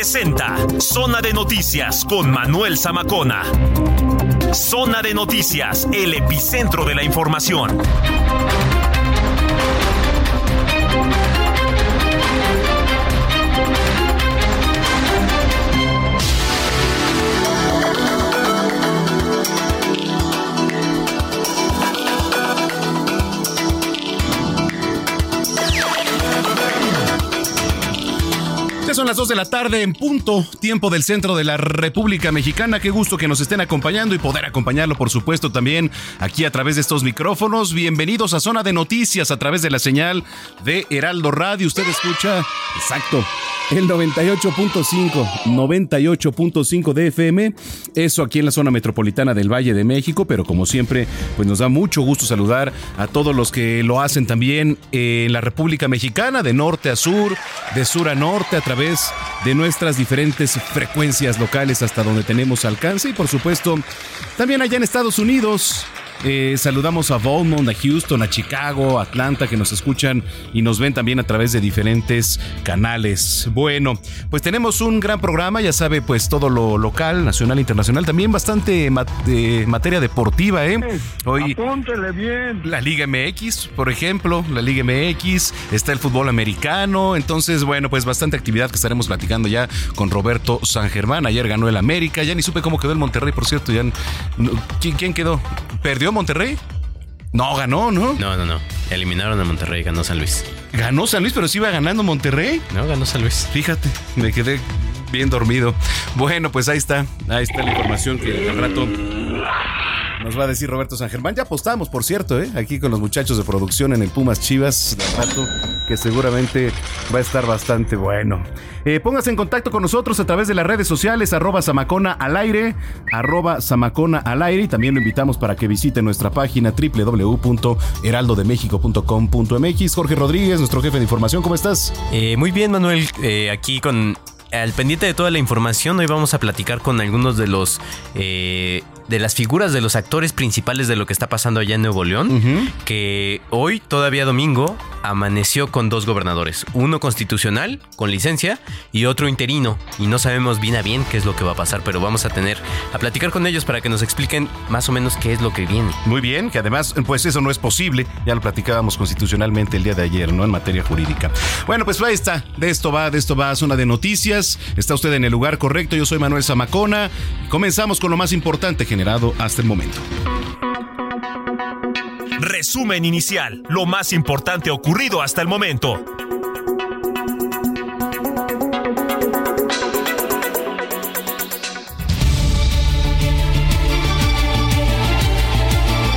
presenta Zona de Noticias con Manuel Zamacona. Zona de Noticias, el epicentro de la información. Son las 2 de la tarde en punto, tiempo del centro de la República Mexicana. Qué gusto que nos estén acompañando y poder acompañarlo, por supuesto, también aquí a través de estos micrófonos. Bienvenidos a Zona de Noticias a través de la señal de Heraldo Radio. Usted escucha, exacto, el 98.5, 98.5 de FM. Eso aquí en la zona metropolitana del Valle de México, pero como siempre, pues nos da mucho gusto saludar a todos los que lo hacen también en la República Mexicana, de norte a sur, de sur a norte, a través de nuestras diferentes frecuencias locales hasta donde tenemos alcance y por supuesto también allá en Estados Unidos eh, saludamos a Beaumont, a Houston, a Chicago, Atlanta, que nos escuchan y nos ven también a través de diferentes canales. Bueno, pues tenemos un gran programa, ya sabe, pues todo lo local, nacional, internacional, también bastante materia deportiva, ¿eh? Hoy Apúntele bien. La Liga MX, por ejemplo, la Liga MX, está el fútbol americano, entonces, bueno, pues bastante actividad que estaremos platicando ya con Roberto San Germán. Ayer ganó el América, ya ni supe cómo quedó el Monterrey, por cierto, ya ¿quién, quién quedó? ¿Perdió Monterrey? No, ganó, ¿no? No, no, no. Eliminaron a Monterrey, ganó San Luis. ¿Ganó San Luis, pero sí iba ganando Monterrey? No, ganó San Luis. Fíjate, me quedé bien dormido. Bueno, pues ahí está. Ahí está la información que al rato nos va a decir Roberto San Germán. Ya apostamos, por cierto, ¿eh? aquí con los muchachos de producción en el Pumas Chivas de rato, que seguramente va a estar bastante bueno. Eh, póngase en contacto con nosotros a través de las redes sociales, arroba Samacona al aire, arroba Samacona al aire, y también lo invitamos para que visite nuestra página www.heraldodemexico.com.mx. Jorge Rodríguez, nuestro jefe de información, ¿cómo estás? Eh, muy bien, Manuel, eh, aquí con al pendiente de toda la información, hoy vamos a platicar con algunos de los eh, de las figuras de los actores principales de lo que está pasando allá en Nuevo León, que hoy, todavía domingo, amaneció con dos gobernadores, uno constitucional, con licencia, y otro interino, y no sabemos bien a bien qué es lo que va a pasar, pero vamos a tener a platicar con ellos para que nos expliquen más o menos qué es lo que viene. Muy bien, que además, pues eso no es posible, ya lo platicábamos constitucionalmente el día de ayer, ¿no? En materia jurídica. Bueno, pues ahí está, de esto va, de esto va, zona de noticias, está usted en el lugar correcto, yo soy Manuel Zamacona, comenzamos con lo más importante, general hasta el momento. Resumen inicial, lo más importante ocurrido hasta el momento.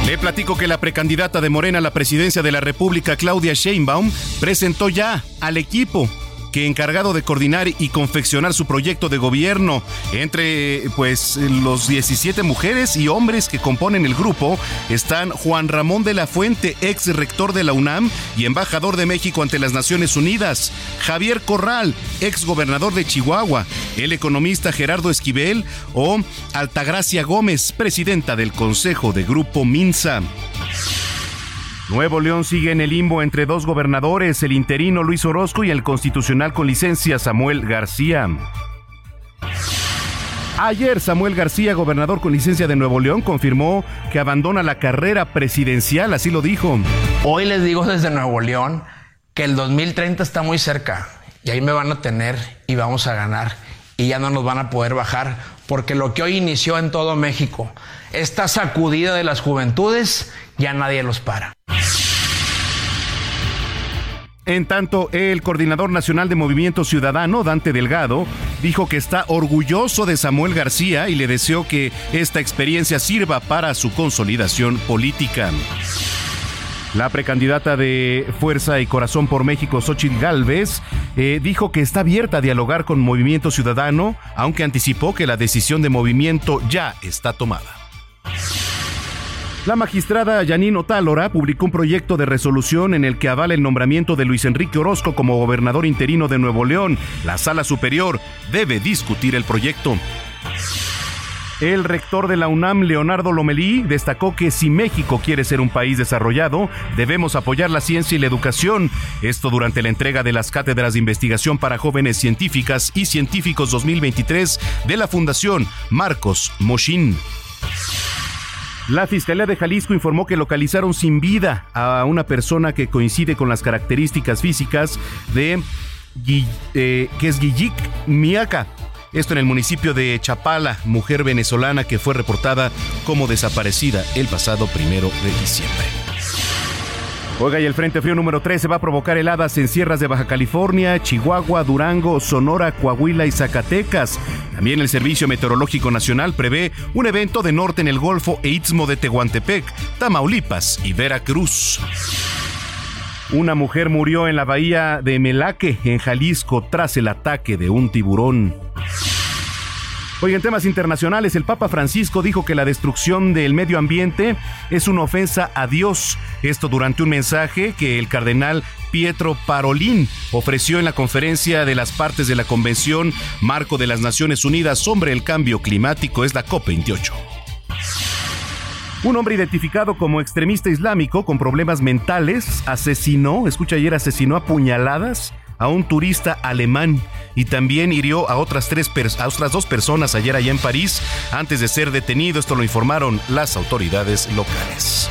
Le platico que la precandidata de Morena a la presidencia de la República, Claudia Sheinbaum, presentó ya al equipo que encargado de coordinar y confeccionar su proyecto de gobierno. Entre pues los 17 mujeres y hombres que componen el grupo están Juan Ramón de la Fuente, ex rector de la UNAM y embajador de México ante las Naciones Unidas, Javier Corral, ex gobernador de Chihuahua, el economista Gerardo Esquivel o Altagracia Gómez, presidenta del Consejo de Grupo Minsa. Nuevo León sigue en el limbo entre dos gobernadores, el interino Luis Orozco y el constitucional con licencia Samuel García. Ayer Samuel García, gobernador con licencia de Nuevo León, confirmó que abandona la carrera presidencial, así lo dijo. Hoy les digo desde Nuevo León que el 2030 está muy cerca y ahí me van a tener y vamos a ganar y ya no nos van a poder bajar porque lo que hoy inició en todo México, esta sacudida de las juventudes, ya nadie los para. En tanto, el coordinador nacional de Movimiento Ciudadano, Dante Delgado, dijo que está orgulloso de Samuel García y le deseó que esta experiencia sirva para su consolidación política. La precandidata de Fuerza y Corazón por México, Xochitl Galvez, eh, dijo que está abierta a dialogar con Movimiento Ciudadano, aunque anticipó que la decisión de movimiento ya está tomada. La magistrada Janine Otálora publicó un proyecto de resolución en el que avala el nombramiento de Luis Enrique Orozco como gobernador interino de Nuevo León. La sala superior debe discutir el proyecto. El rector de la UNAM, Leonardo Lomelí, destacó que si México quiere ser un país desarrollado, debemos apoyar la ciencia y la educación. Esto durante la entrega de las cátedras de investigación para jóvenes científicas y científicos 2023 de la Fundación Marcos Moshin. La Fiscalía de Jalisco informó que localizaron sin vida a una persona que coincide con las características físicas de eh, que es Guillic Miaca. Esto en el municipio de Chapala, mujer venezolana que fue reportada como desaparecida el pasado primero de diciembre. Oiga, y el Frente Frío número 13 va a provocar heladas en sierras de Baja California, Chihuahua, Durango, Sonora, Coahuila y Zacatecas. También el Servicio Meteorológico Nacional prevé un evento de norte en el Golfo e Istmo de Tehuantepec, Tamaulipas y Veracruz. Una mujer murió en la bahía de Melaque, en Jalisco, tras el ataque de un tiburón. Hoy en temas internacionales, el Papa Francisco dijo que la destrucción del medio ambiente es una ofensa a Dios. Esto durante un mensaje que el cardenal Pietro Parolín ofreció en la conferencia de las partes de la Convención Marco de las Naciones Unidas sobre el Cambio Climático, es la COP28. Un hombre identificado como extremista islámico con problemas mentales asesinó, escucha ayer, asesinó a puñaladas a un turista alemán y también hirió a otras, tres a otras dos personas ayer allá en París antes de ser detenido. Esto lo informaron las autoridades locales.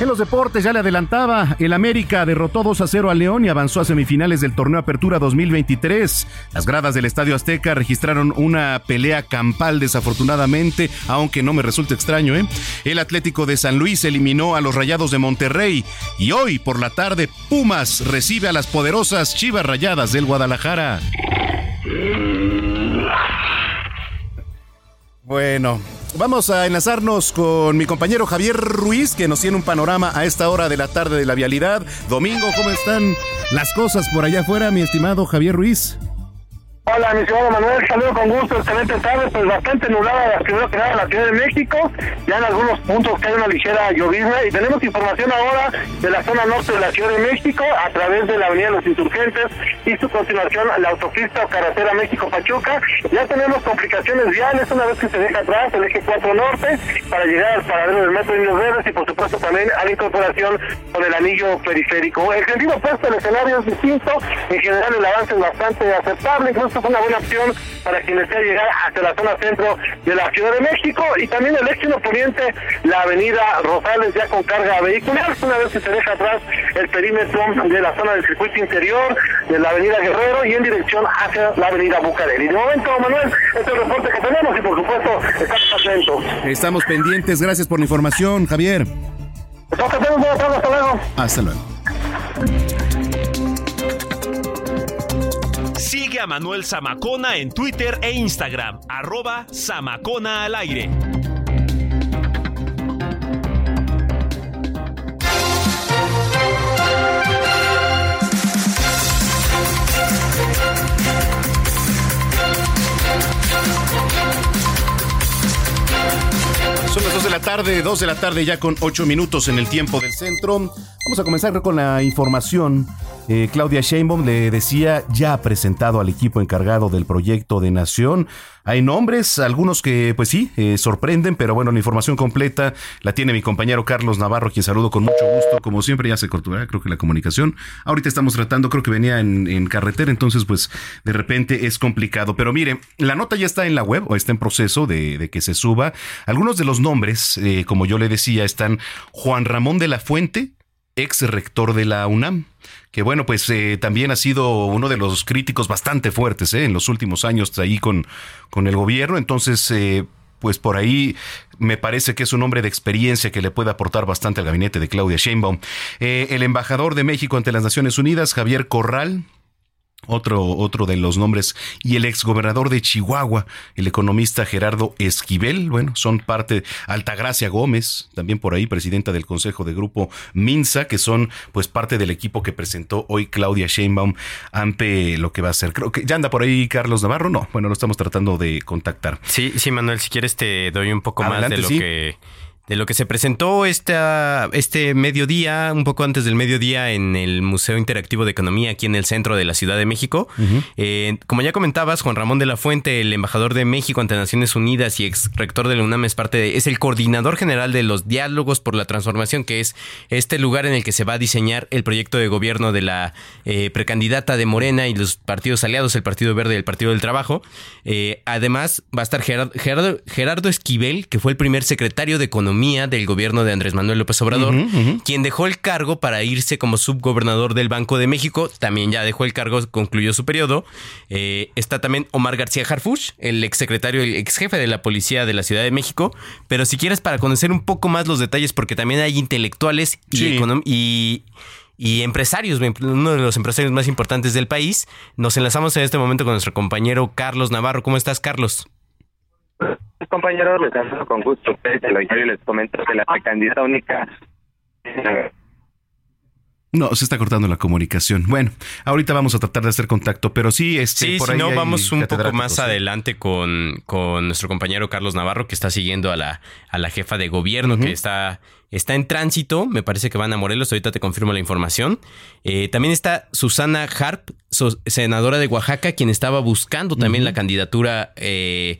En los deportes ya le adelantaba, el América derrotó 2 a 0 a León y avanzó a semifinales del torneo Apertura 2023. Las gradas del Estadio Azteca registraron una pelea campal desafortunadamente, aunque no me resulta extraño, ¿eh? El Atlético de San Luis eliminó a los Rayados de Monterrey y hoy por la tarde Pumas recibe a las poderosas Chivas Rayadas del Guadalajara. Bueno, vamos a enlazarnos con mi compañero Javier Ruiz, que nos tiene un panorama a esta hora de la tarde de la vialidad. Domingo, ¿cómo están las cosas por allá afuera, mi estimado Javier Ruiz? Hola, mi estimado Manuel, saludo con gusto, excelente tarde, pues bastante nublada primero que nada la Ciudad de México, ya en algunos puntos cae una ligera llovizna y tenemos información ahora de la zona norte de la Ciudad de México a través de la Avenida los Insurgentes y su continuación la autopista o carretera México-Pachuca. Ya tenemos complicaciones viales una vez que se deja atrás el eje 4 norte para llegar al paradero del metro de Indios Verdes y por supuesto también a la incorporación con el anillo periférico. El sentido opuesto, el escenario es distinto, en general el avance es bastante aceptable, incluso es una buena opción para quien desea llegar hacia la zona centro de la Ciudad de México y también el éxito poniente, la avenida Rosales ya con carga vehicular, una vez que se deja atrás el perímetro de la zona del circuito interior, de la avenida Guerrero y en dirección hacia la avenida Bucareli. De momento, Manuel, este es el reporte que tenemos y por supuesto estamos atentos. Estamos pendientes, gracias por la información, Javier. Hasta luego. Hasta luego. Sigue a Manuel Zamacona en Twitter e Instagram, arroba Zamacona al aire. Son las 2 de la tarde, 2 de la tarde ya con 8 minutos en el tiempo del centro. Vamos a comenzar con la información eh, Claudia Sheinbaum le decía, ya ha presentado al equipo encargado del proyecto de nación. Hay nombres, algunos que pues sí, eh, sorprenden, pero bueno, la información completa la tiene mi compañero Carlos Navarro, quien saludo con mucho gusto. Como siempre, ya se cortó, creo que la comunicación. Ahorita estamos tratando, creo que venía en, carretera, entonces pues de repente es complicado. Pero mire, la nota ya está en la web o está en proceso de, que se suba. Algunos de los nombres, eh, como yo le decía, están Juan Ramón de la Fuente, ex rector de la UNAM, que bueno, pues eh, también ha sido uno de los críticos bastante fuertes eh, en los últimos años ahí con, con el gobierno. Entonces, eh, pues por ahí me parece que es un hombre de experiencia que le puede aportar bastante al gabinete de Claudia Sheinbaum. el embajador de México ante las Naciones Unidas, Javier Corral, otro, otro de los nombres, y el exgobernador de Chihuahua, el economista Gerardo Esquivel, bueno, son parte, Altagracia Gómez, también por ahí, presidenta del Consejo de Grupo Minsa, que son pues parte del equipo que presentó hoy Claudia Sheinbaum ante lo que va a ser. Creo que ya anda por ahí Carlos Navarro, no, bueno, lo estamos tratando de contactar. Sí, sí, Manuel, si quieres te doy un poco más de lo que de lo que se presentó esta, este mediodía, un poco antes del mediodía, en el Museo Interactivo de Economía aquí en el centro de la Ciudad de México. Eh, como ya comentabas, Juan Ramón de la Fuente, el embajador de México ante Naciones Unidas y ex rector de la UNAM, es parte de, es el coordinador general de los diálogos por la transformación, que es este lugar en el que se va a diseñar el proyecto de gobierno de la eh, precandidata de Morena y los partidos aliados, el Partido Verde y el Partido del Trabajo. Eh, además, va a estar Gerardo, Gerardo Esquivel, que fue el primer secretario de Economía del gobierno de Andrés Manuel López Obrador, quien dejó el cargo para irse como subgobernador del Banco de México. También ya dejó el cargo, concluyó su periodo. Eh, está también Omar García Harfuch, el exsecretario, el ex jefe de la policía de la Ciudad de México. Pero si quieres, para conocer un poco más los detalles, porque también hay intelectuales y, y empresarios, uno de los empresarios más importantes del país. Nos enlazamos en este momento con nuestro compañero Carlos Navarro. ¿Cómo estás, Carlos? Compañeros, les saludo con gusto ustedes y les comento que la candidata única no, se está cortando la comunicación. Bueno, ahorita vamos a tratar de hacer contacto, pero sí, este, sí, si no, vamos un poco más adelante con, con, nuestro compañero Carlos Navarro, que está siguiendo a la, a la jefa de gobierno, que está, está en tránsito. Me parece que van a Morelos, ahorita te confirmo la información. Eh, también está Susana Harp, senadora de Oaxaca, quien estaba buscando también la candidatura eh,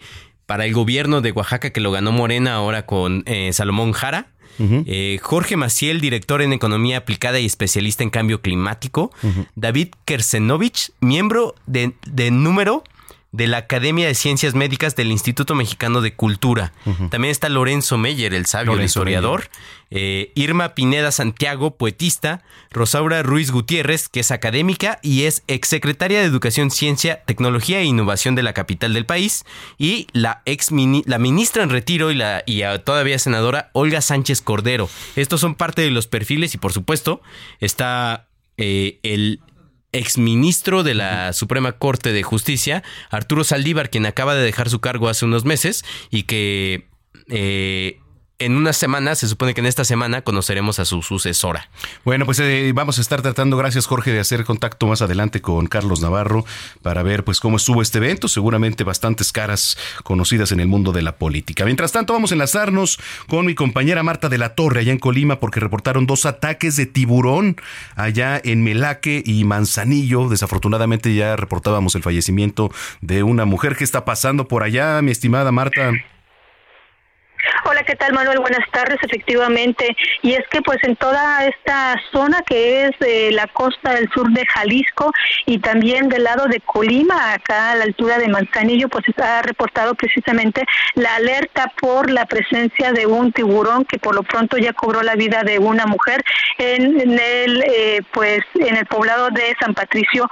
para el gobierno de Oaxaca que lo ganó Morena ahora con eh, Salomón Jara. Eh, Jorge Maciel, director en Economía Aplicada y especialista en Cambio Climático. David Kersenovich, miembro de, de número de la Academia de Ciencias Médicas del Instituto Mexicano de Cultura. También está Lorenzo Meyer, el sabio, el historiador. Eh, Irma Pineda Santiago, poetista. Rosaura Ruiz Gutiérrez, que es académica y es exsecretaria de Educación, Ciencia, Tecnología e Innovación de la capital del país. Y la ex la ministra en retiro y, la, y todavía senadora Olga Sánchez Cordero. Estos son parte de los perfiles y por supuesto está eh, el exministro de la Suprema Corte de Justicia, Arturo Saldívar, quien acaba de dejar su cargo hace unos meses y que eh, en una semana, se supone que en esta semana conoceremos a su sucesora. Bueno, pues eh, vamos a estar tratando, gracias Jorge, de hacer contacto más adelante con Carlos Navarro para ver pues cómo estuvo este evento, seguramente bastantes caras conocidas en el mundo de la política. Mientras tanto, vamos a enlazarnos con mi compañera Marta de la Torre allá en Colima porque reportaron dos ataques de tiburón allá en Melaque y Manzanillo. Desafortunadamente ya reportábamos el fallecimiento de una mujer. ¿Qué está pasando por allá, mi estimada Marta? Hola, ¿qué tal Manuel? Buenas tardes, efectivamente. Y es que pues en toda esta zona que es de la costa del sur de Jalisco y también del lado de Colima, acá a la altura de Manzanillo, pues ha reportado precisamente la alerta por la presencia de un tiburón que por lo pronto ya cobró la vida de una mujer en, el eh, pues en el poblado de San Patricio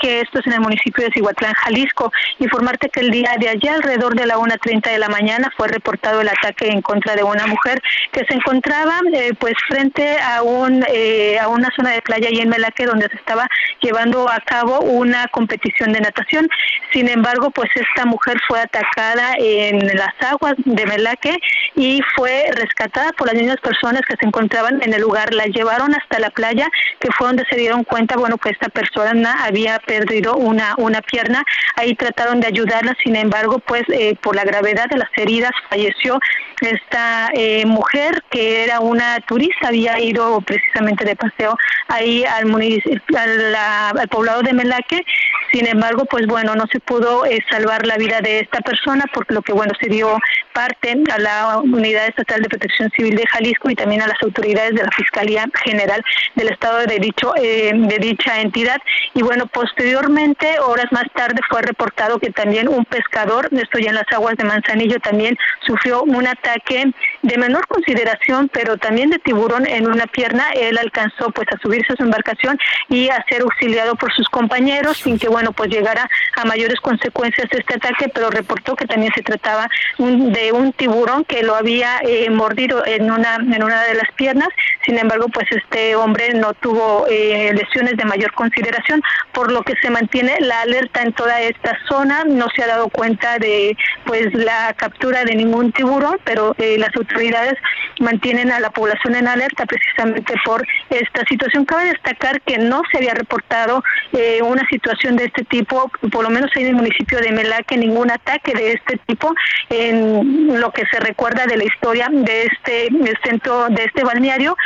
que esto es en el municipio de Cihuatlán, Jalisco. Informarte que el día de ayer, alrededor de la 1.30 de la mañana, fue reportado el ataque en contra de una mujer que se encontraba eh, pues frente a un eh, a una zona de playa y en Melaque donde se estaba llevando a cabo una competición de natación. Sin embargo, pues esta mujer fue atacada en las aguas de Melaque y fue rescatada por las mismas personas que se encontraban en el lugar. La llevaron hasta la playa, que fue donde se dieron cuenta, bueno, que esta persona había perdido una, una pierna. Ahí trataron de ayudarla, sin embargo, pues eh, por la gravedad de las heridas falleció esta eh, mujer que era una turista, había ido precisamente de paseo ahí al, municipio, al, poblado de Melaque. Sin embargo, pues bueno, no se pudo eh, salvar la vida de esta persona porque lo que bueno se dio parte a la Unidad Estatal de Protección Civil de Jalisco y también a las autoridades de la Fiscalía General del Estado de dicho eh, de dicha entidad. Y bueno, posteriormente, horas más tarde, fue reportado que también un pescador, esto ya en las aguas de Manzanillo, también sufrió un ataque de menor consideración, pero también de tiburón en una pierna. Él alcanzó pues a subirse a su embarcación y a ser auxiliado por sus compañeros sin que bueno pues llegara a mayores consecuencias de este ataque, pero reportó que también se trataba de un tiburón que lo había eh, mordido en una en una de las piernas. sin embargo, pues este hombre no tuvo eh, lesiones de mayor consideración, por lo que se mantiene la alerta en toda esta zona. No se ha dado cuenta de pues la captura de ningún tiburón, pero eh, las autoridades mantienen a la población en alerta precisamente por esta situación. Cabe destacar que no se había reportado eh, una situación de este tipo, por lo menos en el municipio de Melaque, ningún ataque de este tipo en lo que se recuerda de la historia de este centro, de este balneario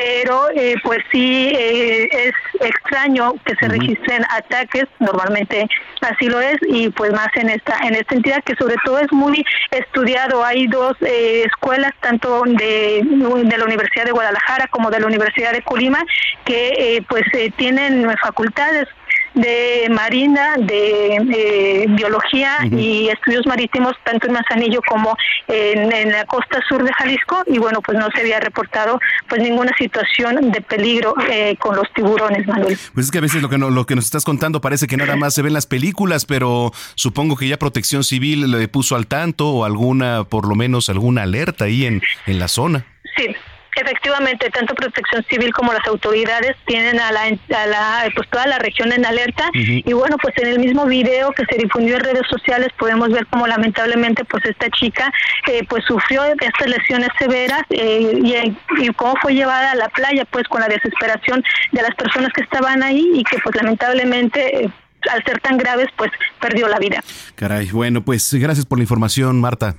pero eh, pues sí eh, es extraño que se registren ataques normalmente así lo es y pues más en esta en esta entidad que sobre todo es muy estudiado. Hay dos eh, escuelas tanto de, de la Universidad de Guadalajara como de la Universidad de Colima que pues tienen facultades de marina, de eh, biología y estudios marítimos tanto en Manzanillo como en, la costa sur de Jalisco y bueno pues no se había reportado pues ninguna situación de peligro eh, con los tiburones Manuel. Pues es que a veces lo que lo que nos estás contando parece que nada más se ve en las películas pero supongo que ya Protección Civil le puso al tanto o alguna por lo menos alguna alerta ahí en en la zona. Sí, Efectivamente, tanto Protección Civil como las autoridades tienen a la, a la pues toda la región en alerta y bueno, pues en el mismo video que se difundió en redes sociales podemos ver como lamentablemente pues esta chica eh, pues sufrió estas lesiones severas eh, y, y, cómo fue llevada a la playa pues con la desesperación de las personas que estaban ahí y que pues lamentablemente eh, al ser tan graves pues perdió la vida. Caray, bueno, pues gracias por la información, Marta.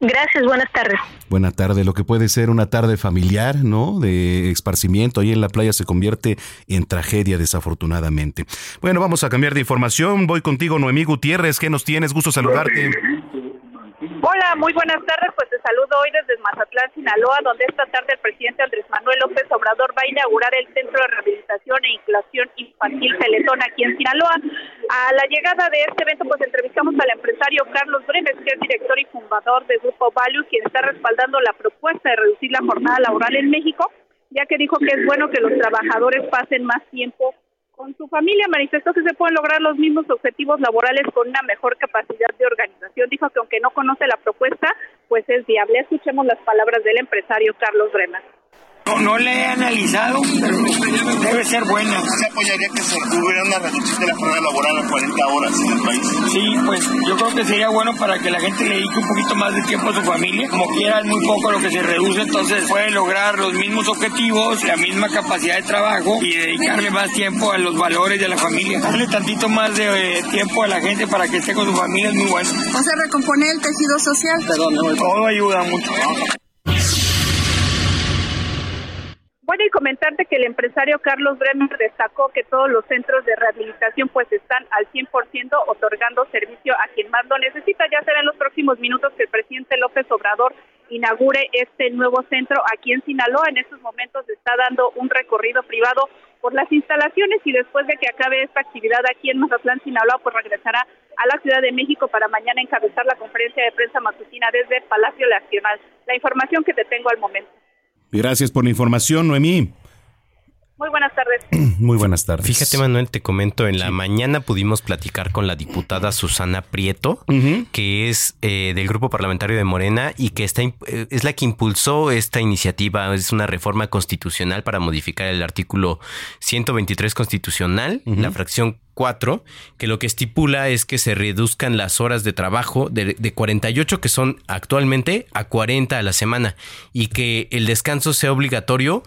Gracias, buenas tardes. Buena tarde. Lo que puede ser una tarde familiar, ¿no? De esparcimiento ahí en la playa se convierte en tragedia, desafortunadamente. Bueno, vamos a cambiar de información. Voy contigo, Noemí Gutiérrez. ¿Qué nos tienes? Gusto saludarte. Muy buenas tardes. Pues te saludo hoy desde Mazatlán, Sinaloa, donde esta tarde el presidente Andrés Manuel López Obrador va a inaugurar el Centro de Rehabilitación e Inclusión Infantil Teletón aquí en Sinaloa. A la llegada de este evento, pues entrevistamos al empresario Carlos Brenes, que es director y fundador de Grupo Value, quien está respaldando la propuesta de reducir la jornada laboral en México, ya que dijo que es bueno que los trabajadores pasen más tiempo con su familia manifestó que se pueden lograr los mismos objetivos laborales con una mejor capacidad de organización. Dijo que aunque no conoce la propuesta, pues es viable. Escuchemos las palabras del empresario Carlos Bremer. No, no le he analizado, pero debe ser buena. ¿Se apoyaría que se hubiera una reducción de la jornada laboral a 40 horas en el país? Sí, pues yo creo que sería bueno para que la gente le dedique un poquito más de tiempo a su familia. Como quiera, es muy poco lo que se reduce, entonces puede lograr los mismos objetivos, la misma capacidad de trabajo y dedicarle más tiempo a los valores de la familia. Darle tantito más de eh, tiempo a la gente para que esté con su familia es muy bueno. O sea, recomponer el tejido social. Perdón, todo ayuda mucho. Bueno, y comentarte que el empresario Carlos Bremer destacó que todos los centros de rehabilitación pues están al 100% otorgando servicio a quien más lo necesita. Ya será en los próximos minutos que el presidente López Obrador inaugure este nuevo centro aquí en Sinaloa. En estos momentos está dando un recorrido privado por las instalaciones y después de que acabe esta actividad aquí en Mazatlán, Sinaloa, pues regresará a la Ciudad de México para mañana encabezar la conferencia de prensa matutina desde Palacio Nacional. La información que te tengo al momento. Gracias por la información, Noemí. Muy buenas tardes. Muy buenas tardes. Fíjate, Manuel, te comento, en la mañana pudimos platicar con la diputada Susana Prieto, que es eh, del grupo parlamentario de Morena y que está, eh, es la que impulsó esta iniciativa. Es una reforma constitucional para modificar el artículo 123 constitucional, la fracción 4, que lo que estipula es que se reduzcan las horas de trabajo de, 48 que son actualmente a 40 a la semana y que el descanso sea obligatorio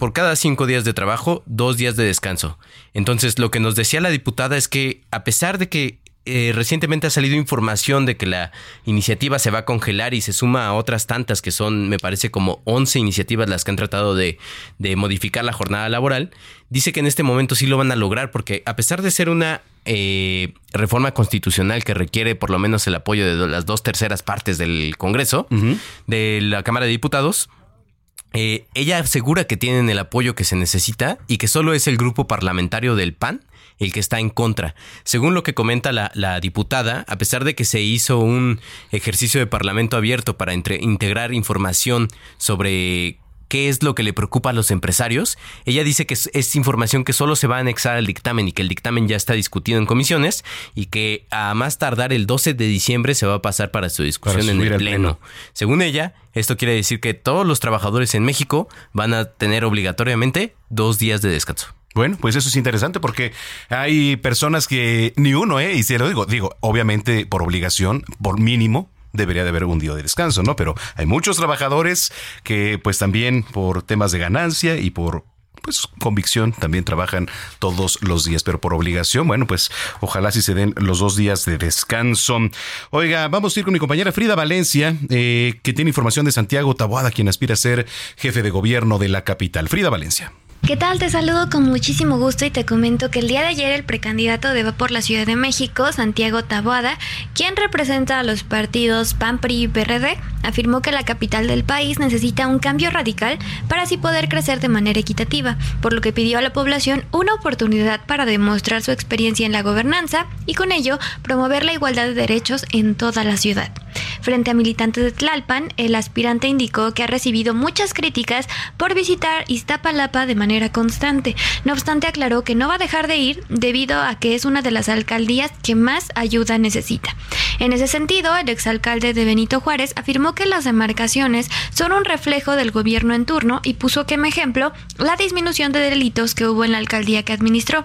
por cada cinco días de trabajo, dos días de descanso. Entonces, lo que nos decía la diputada es que, a pesar de que eh, recientemente ha salido información de que la iniciativa se va a congelar y se suma a otras tantas que son, me parece, como 11 iniciativas las que han tratado de, modificar la jornada laboral, dice que en este momento sí lo van a lograr porque a pesar de ser una eh, reforma constitucional que requiere por lo menos el apoyo de las dos terceras partes del Congreso, de la Cámara de Diputados, eh, ella asegura que tienen el apoyo que se necesita y que solo es el grupo parlamentario del PAN el que está en contra. Según lo que comenta la, diputada, a pesar de que se hizo un ejercicio de parlamento abierto para integrar información sobre qué es lo que le preocupa a los empresarios. Ella dice que es, información que solo se va a anexar al dictamen y que el dictamen ya está discutido en comisiones y que a más tardar el 12 de diciembre se va a pasar para su discusión en el pleno. Según ella, esto quiere decir que todos los trabajadores en México van a tener obligatoriamente dos días de descanso. Bueno, pues eso es interesante porque hay personas que ni uno, ¿eh? Y se lo digo, digo, obviamente por obligación, por mínimo, debería de haber un día de descanso, ¿no? Pero hay muchos trabajadores que pues también por temas de ganancia y por pues convicción también trabajan todos los días, pero por obligación, bueno, pues ojalá si se den los dos días de descanso. Oiga, vamos a ir con mi compañera Frida Valencia, eh, que tiene información de Santiago Taboada, quien aspira a ser jefe de gobierno de la capital. Frida Valencia. ¿Qué tal? Te saludo con muchísimo gusto y te comento que el día de ayer el precandidato de Va por la Ciudad de México, Santiago Taboada, quien representa a los partidos PAN, PRI y PRD, afirmó que la capital del país necesita un cambio radical para así poder crecer de manera equitativa, por lo que pidió a la población una oportunidad para demostrar su experiencia en la gobernanza y con ello promover la igualdad de derechos en toda la ciudad. Frente a militantes de Tlalpan, el aspirante indicó que ha recibido muchas críticas por visitar Iztapalapa de manera constante. No obstante, aclaró que no va a dejar de ir debido a que es una de las alcaldías que más ayuda necesita. En ese sentido, el exalcalde de Benito Juárez afirmó que las demarcaciones son un reflejo del gobierno en turno y puso como ejemplo la disminución de delitos que hubo en la alcaldía que administró.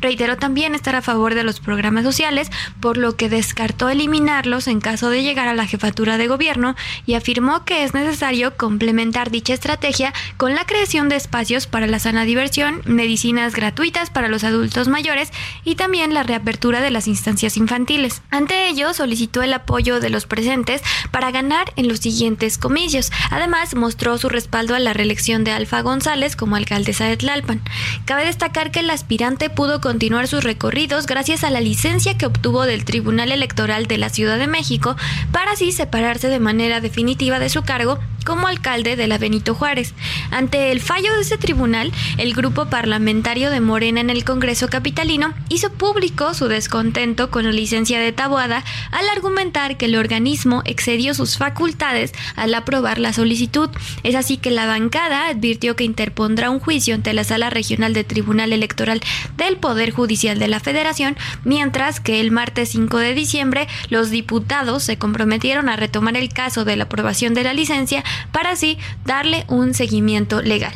Reiteró también estar a favor de los programas sociales, por lo que descartó eliminarlos en caso de llegar a la jefatura de gobierno y afirmó que es necesario complementar dicha estrategia con la creación de espacios para la sana diversión, medicinas gratuitas para los adultos mayores y también la reapertura de las instancias infantiles. Ante ello, solicitó el apoyo de los presentes para ganar en los siguientes comicios. Además, mostró su respaldo a la reelección de Alfa González como alcaldesa de Tlalpan. Cabe destacar que el aspirante pudo continuar sus recorridos gracias a la licencia que obtuvo del Tribunal Electoral de la Ciudad de México para así separarse de manera definitiva de su cargo como alcalde de la Benito Juárez. Ante el fallo de ese tribunal, el grupo parlamentario de Morena en el Congreso Capitalino hizo público su descontento con la licencia de Taboada al argumentar que el organismo excedió sus facultades al aprobar la solicitud. Es así que la bancada advirtió que interpondrá un juicio ante la Sala Regional de Tribunal Electoral del Poder Judicial de la Federación, mientras que el martes 5 de diciembre los diputados se comprometieron a retomar el caso de la aprobación de la licencia para así darle un seguimiento legal.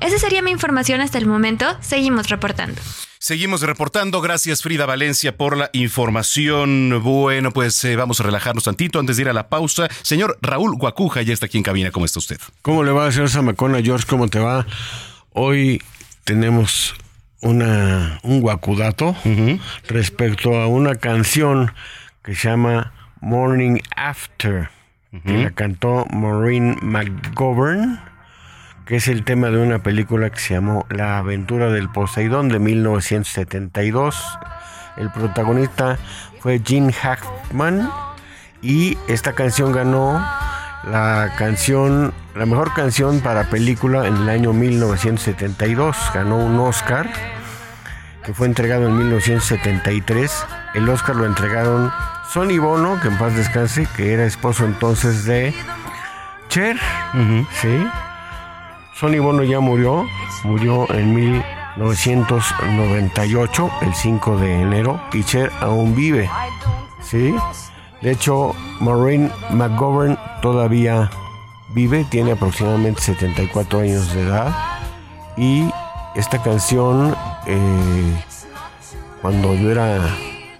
Esa sería mi información hasta el momento. Seguimos reportando. Seguimos reportando. Gracias Frida Valencia por la información. Bueno, pues eh, vamos a relajarnos tantito antes de ir a la pausa. Señor Raúl Guacuja ya está aquí en cabina. ¿Cómo está usted? ¿Cómo le va, señor Samacona? George, ¿cómo te va? Hoy tenemos una, un guacudato respecto a una canción que se llama Morning After que la cantó Maureen McGovern, que es el tema de una película que se llamó La aventura del Poseidón de 1972. El protagonista fue Gene Hackman y esta canción ganó la canción, la mejor canción para película en el año 1972. Ganó un Oscar que fue entregado en 1973. El Oscar lo entregaron Sonny Bono, que en paz descanse, que era esposo entonces de Cher, ¿sí? Sonny Bono ya murió, murió en 1998, el 5 de enero, y Cher aún vive, ¿sí? De hecho, Maureen McGovern todavía vive, tiene aproximadamente 74 años de edad, y esta canción, eh, cuando yo era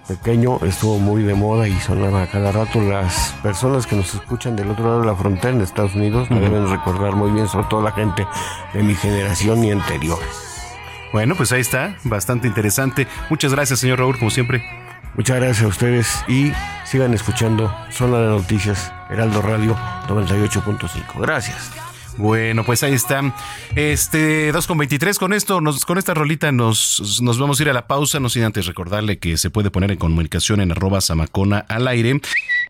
pequeño estuvo muy de moda y sonaba cada rato. Las personas que nos escuchan del otro lado de la frontera en Estados Unidos me deben recordar muy bien, sobre todo la gente de mi generación y anteriores. Bueno, pues ahí está, bastante interesante. Muchas gracias, señor Raúl, como siempre. Muchas gracias a ustedes y sigan escuchando Zona de Noticias, Heraldo Radio 98.5. Gracias. Bueno, pues ahí está. Este 2.23 con esto, nos, con esta rolita nos, nos vamos a ir a la pausa, no sin antes recordarle que se puede poner en comunicación en arroba samacona al aire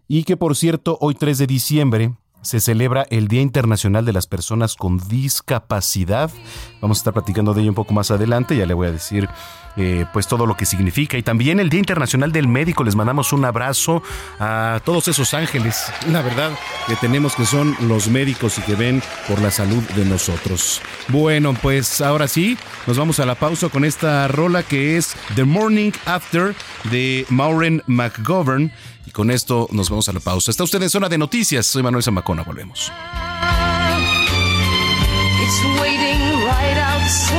y que por cierto, hoy 3 de diciembre se celebra el Día Internacional de las Personas con Discapacidad. Vamos a estar platicando de ello un poco más adelante, ya le voy a decir eh, pues todo lo que significa. Y también el Día Internacional del Médico. Les mandamos un abrazo a todos esos ángeles, la verdad, que tenemos que son los médicos y que ven por la salud de nosotros. Bueno, pues ahora sí, nos vamos a la pausa con esta rola que es The Morning After de Maureen McGovern. Y con esto nos vamos a la pausa. Está usted en zona de noticias. Soy Manuel Zamacona. Volvemos. Sweet.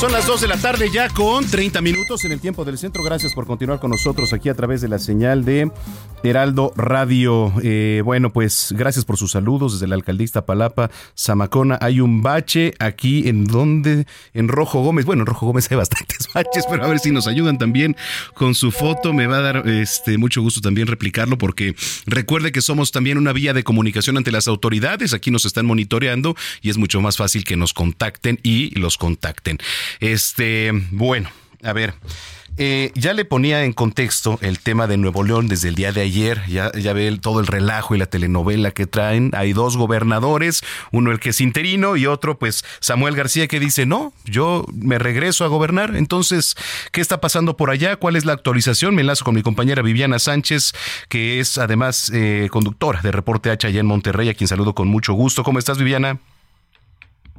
Son las 2 de la tarde ya con 30 minutos en el tiempo del centro. Gracias por continuar con nosotros aquí a través de la señal de Heraldo Radio. Eh, bueno, pues gracias por sus saludos desde la alcaldista Palapa, Zamacona. Hay un bache aquí en donde, en Rojo Gómez. Bueno, en Rojo Gómez hay bastantes baches, pero a ver si nos ayudan también con su foto. Me va a dar este mucho gusto también replicarlo porque recuerde que somos también una vía de comunicación ante las autoridades. Aquí nos están monitoreando y es mucho más fácil que nos contacten y los contacten. Este, bueno, a ver. Eh, ya le ponía en contexto el tema de Nuevo León desde el día de ayer. Ya, ve el- todo el relajo y la telenovela que traen. Hay dos gobernadores, uno el que es interino y otro, pues, Samuel García, que dice: No, yo me regreso a gobernar. Entonces, ¿qué está pasando por allá? ¿Cuál es la actualización? Me enlazo con mi compañera Viviana Sánchez, que es además eh, conductora de Reporte H allá en Monterrey, a quien saludo con mucho gusto. ¿Cómo estás, Viviana?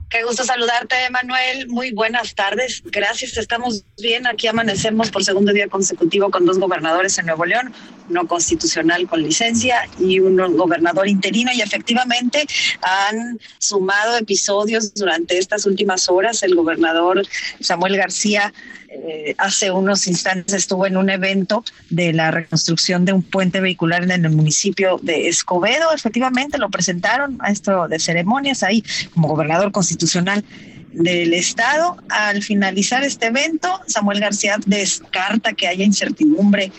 Qué gusto saludarte, Manuel. Muy buenas tardes. Gracias, estamos bien. Aquí amanecemos por segundo día consecutivo con dos gobernadores en Nuevo León, uno constitucional con licencia y uno gobernador interino. Y efectivamente han sumado episodios durante estas últimas horas. El gobernador Samuel García eh, hace unos instantes estuvo en un evento de la reconstrucción de un puente vehicular en el municipio de Escobedo. Efectivamente lo presentaron, maestro de ceremonias, ahí como gobernador constitucional del estado. Al finalizar este evento, Samuel García descarta que haya incertidumbre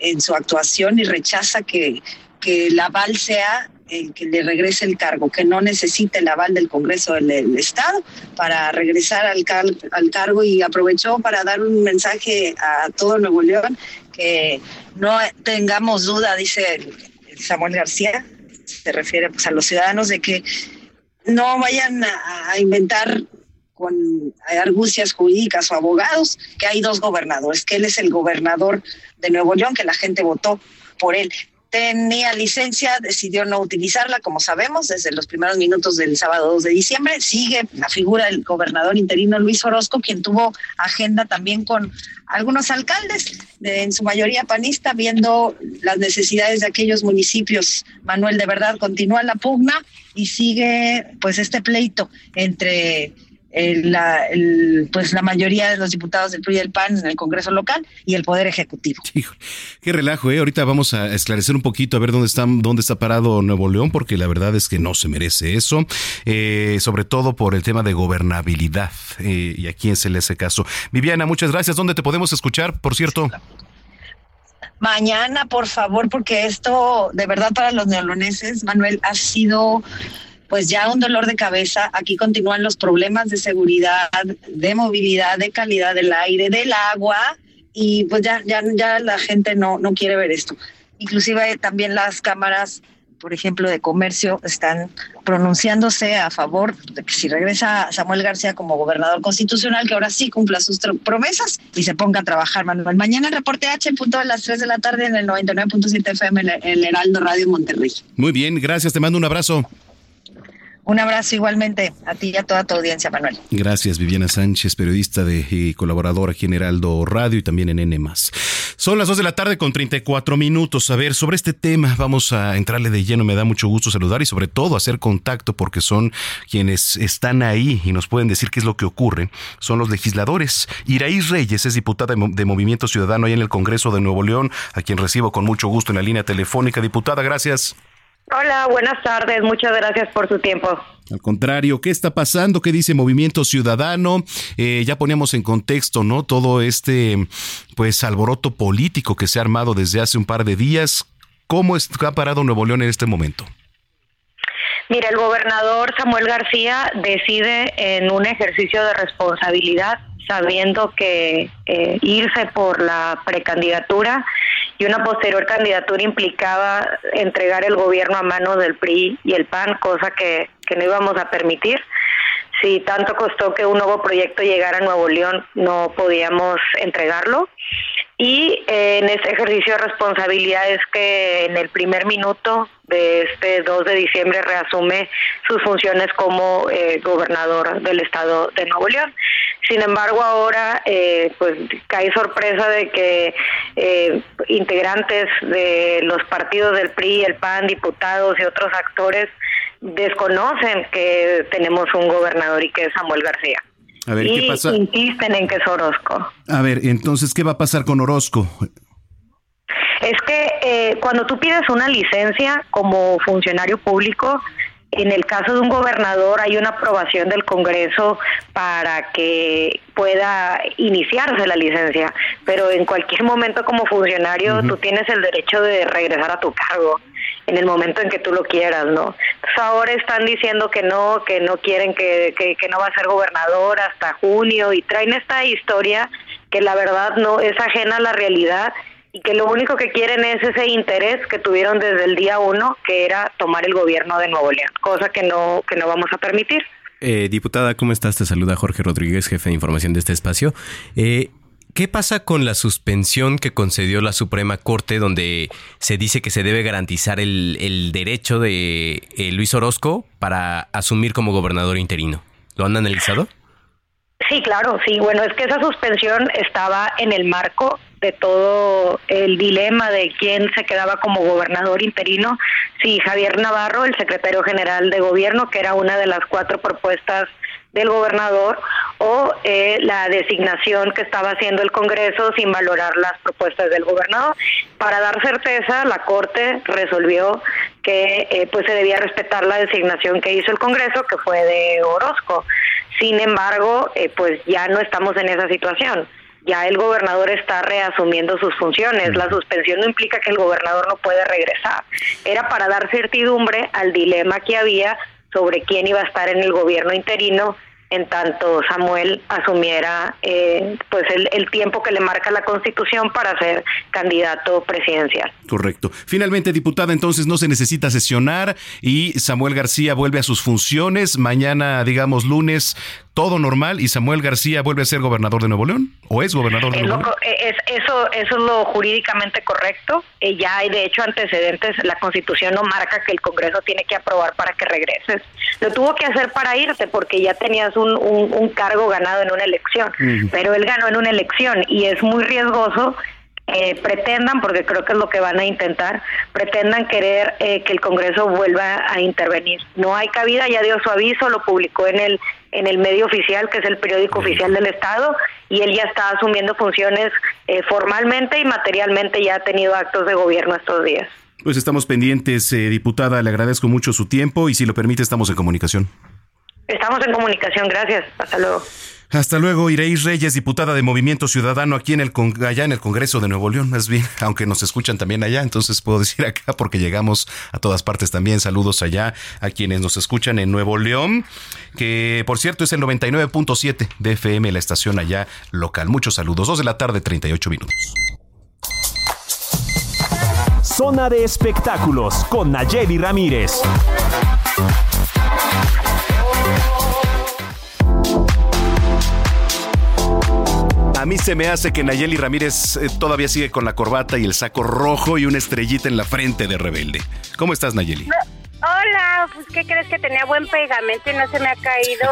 en su actuación y rechaza que, que el aval sea el que le regrese el cargo, que no necesite el aval del Congreso del, Estado para regresar al, car- al cargo y aprovechó para dar un mensaje a todo Nuevo León que no tengamos duda, dice el- el Samuel García, se refiere pues, a los ciudadanos de que no vayan a inventar con argucias jurídicas o abogados que hay dos gobernadores, que él es el gobernador de Nuevo León, que la gente votó por él. Tenía licencia, decidió no utilizarla, como sabemos, desde los primeros minutos del sábado 2 de diciembre. Sigue la figura del gobernador interino Luis Orozco, quien tuvo agenda también con algunos alcaldes, de- en su mayoría panista, viendo las necesidades de aquellos municipios. Manuel, de verdad, continúa la pugna y sigue pues este pleito entre el- la, el- pues la mayoría de los diputados del PRI y del PAN en el Congreso local y el Poder Ejecutivo. Qué relajo, ¿eh? Ahorita vamos a esclarecer un poquito, a ver dónde está, dónde está parado Nuevo León, porque la verdad es que no se merece eso, eh, sobre todo por el tema de gobernabilidad eh, y a quién se le hace caso. Viviana, muchas gracias. ¿Dónde te podemos escuchar, por cierto? Mañana, por favor, porque esto de verdad para los neoloneses, Manuel, ha sido pues ya un dolor de cabeza. Aquí continúan los problemas de seguridad, de movilidad, de calidad del aire, del agua y pues ya ya ya la gente no no quiere ver esto. Inclusive también las cámaras por ejemplo, de comercio, están pronunciándose a favor de que si regresa Samuel García como gobernador constitucional, que ahora sí cumpla sus promesas y se ponga a trabajar, Manuel. Mañana el reporte H en punto a las 3 de la tarde en el 99.7 FM en el Heraldo Radio Monterrey. Muy bien, gracias, te mando un abrazo. Un abrazo igualmente a ti y a toda tu audiencia, Manuel. Gracias, Viviana Sánchez, periodista de, y colaboradora aquí en Radio y también en N. Son las 2 de la tarde con 34 minutos. A ver, sobre este tema vamos a entrarle de lleno. Me da mucho gusto saludar y sobre todo hacer contacto porque son quienes están ahí y nos pueden decir qué es lo que ocurre. Son los legisladores. Iraí Reyes es diputada de Movimiento Ciudadano ahí en el Congreso de Nuevo León, a quien recibo con mucho gusto en la línea telefónica. Diputada, gracias. Hola, buenas tardes. Muchas gracias por su tiempo. Al contrario, ¿qué está pasando? ¿Qué dice Movimiento Ciudadano? Eh, ya poníamos en contexto, ¿no? Todo este, pues, alboroto político que se ha armado desde hace un par de días. ¿Cómo está parado Nuevo León en este momento? Mira, el gobernador Samuel García decide en un ejercicio de responsabilidad, sabiendo que irse por la precandidatura y una posterior candidatura implicaba entregar el gobierno a manos del PRI y el PAN, cosa que, que no íbamos a permitir. Si tanto costó que un nuevo proyecto llegara a Nuevo León, no podíamos entregarlo. Y en ese ejercicio de responsabilidad es que en el primer minuto de este 2 de diciembre reasume sus funciones como eh, gobernador del estado de Nuevo León. Sin embargo, ahora eh, pues cae sorpresa de que eh, integrantes de los partidos del PRI, el PAN, diputados y otros actores desconocen que tenemos un gobernador y que es Samuel García. A ver, y ¿qué pasa? insisten en que es Orozco. A ver, entonces, ¿qué va a pasar con Orozco? Es que eh, cuando tú pides una licencia como funcionario público, en el caso de un gobernador hay una aprobación del Congreso para que pueda iniciarse la licencia, pero en cualquier momento como funcionario tú tienes el derecho de regresar a tu cargo en el momento en que tú lo quieras, ¿no? Ahora están diciendo que no, que no quieren que, que, que no va a ser gobernador hasta junio y traen esta historia que la verdad no es ajena a la realidad y que lo único que quieren es ese interés que tuvieron desde el día uno, que era tomar el gobierno de Nuevo León, cosa que no, que no vamos a permitir. Eh, diputada, ¿cómo estás? Te saluda Jorge Rodríguez, jefe de información de este espacio. Eh, ¿Qué pasa con la suspensión que concedió la Suprema Corte donde se dice que se debe garantizar el, el derecho de eh, Luis Orozco para asumir como gobernador interino? ¿Lo han analizado? Sí, claro, sí. Bueno, es que esa suspensión estaba en el marco de todo el dilema de quién se quedaba como gobernador interino, si Javier Navarro, el secretario general de gobierno, que era una de las cuatro propuestas del gobernador, o eh, la designación que estaba haciendo el Congreso sin valorar las propuestas del gobernador. Para dar certeza, la Corte resolvió que eh, pues se debía respetar la designación que hizo el Congreso, que fue de Orozco. Sin embargo, eh, pues ya no estamos en esa situación ya el gobernador está reasumiendo sus funciones. La suspensión no implica que el gobernador no puede regresar. Era para dar certidumbre al dilema que había sobre quién iba a estar en el gobierno interino en tanto Samuel asumiera eh, pues el, el, tiempo que le marca la Constitución para ser candidato presidencial. Correcto. Finalmente, diputada, entonces no se necesita sesionar y Samuel García vuelve a sus funciones. Mañana, digamos, lunes, todo normal y Samuel García vuelve a ser gobernador de Nuevo León o es gobernador de es Nuevo León. Es, eso, eso es lo jurídicamente correcto. Eh, ya hay de hecho antecedentes. La Constitución no marca que el Congreso tiene que aprobar para que regreses. Lo tuvo que hacer para irte porque ya tenías un, un, un cargo ganado en una elección, Mm. pero él ganó en una elección y es muy riesgoso eh, pretendan, porque creo que es lo que van a intentar, pretendan querer eh, que el Congreso vuelva a intervenir. No hay cabida, ya dio su aviso, lo publicó en el en el medio oficial, que es el periódico oficial del Estado, y él ya está asumiendo funciones eh, formalmente y materialmente, ya ha tenido actos de gobierno estos días. Pues estamos pendientes, eh, diputada, le agradezco mucho su tiempo y si lo permite estamos en comunicación. Estamos en comunicación, gracias. Hasta luego. Hasta luego, Ireís Reyes, diputada de Movimiento Ciudadano aquí en el allá en el Congreso de Nuevo León, más bien, aunque nos escuchan también allá, entonces puedo decir acá porque llegamos a todas partes también. Saludos allá a quienes nos escuchan en Nuevo León, que por cierto es el 99.7 de FM, la estación allá local. Muchos saludos, dos de la tarde, 38 minutos. Zona de Espectáculos con Nayeli Ramírez. A mí se me hace que Nayeli Ramírez eh, todavía sigue con la corbata y el saco rojo y una estrellita en la frente de rebelde. ¿Cómo estás, Nayeli? Hola, pues ¿qué crees que tenía buen pegamento y no se me ha caído?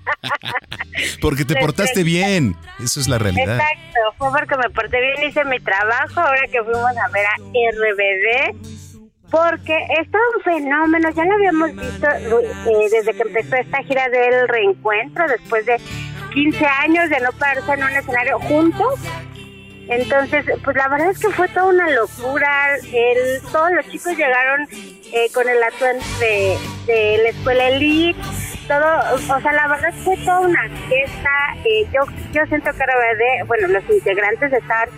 porque te portaste bien, eso es la realidad. Exacto, fue porque me porté bien, hice mi trabajo, ahora que fuimos a ver a RBD, porque es todo un fenómeno, ya lo habíamos visto eh, desde que empezó esta gira del reencuentro, después de 15 años de no pararse en un escenario juntos. Entonces, pues la verdad es que fue toda una locura. El, todos los chicos llegaron eh, con el atuendo de, de, la escuela elite. Todo, o sea, la verdad fue toda una fiesta. Eh, yo, yo siento que RBD, bueno, los integrantes están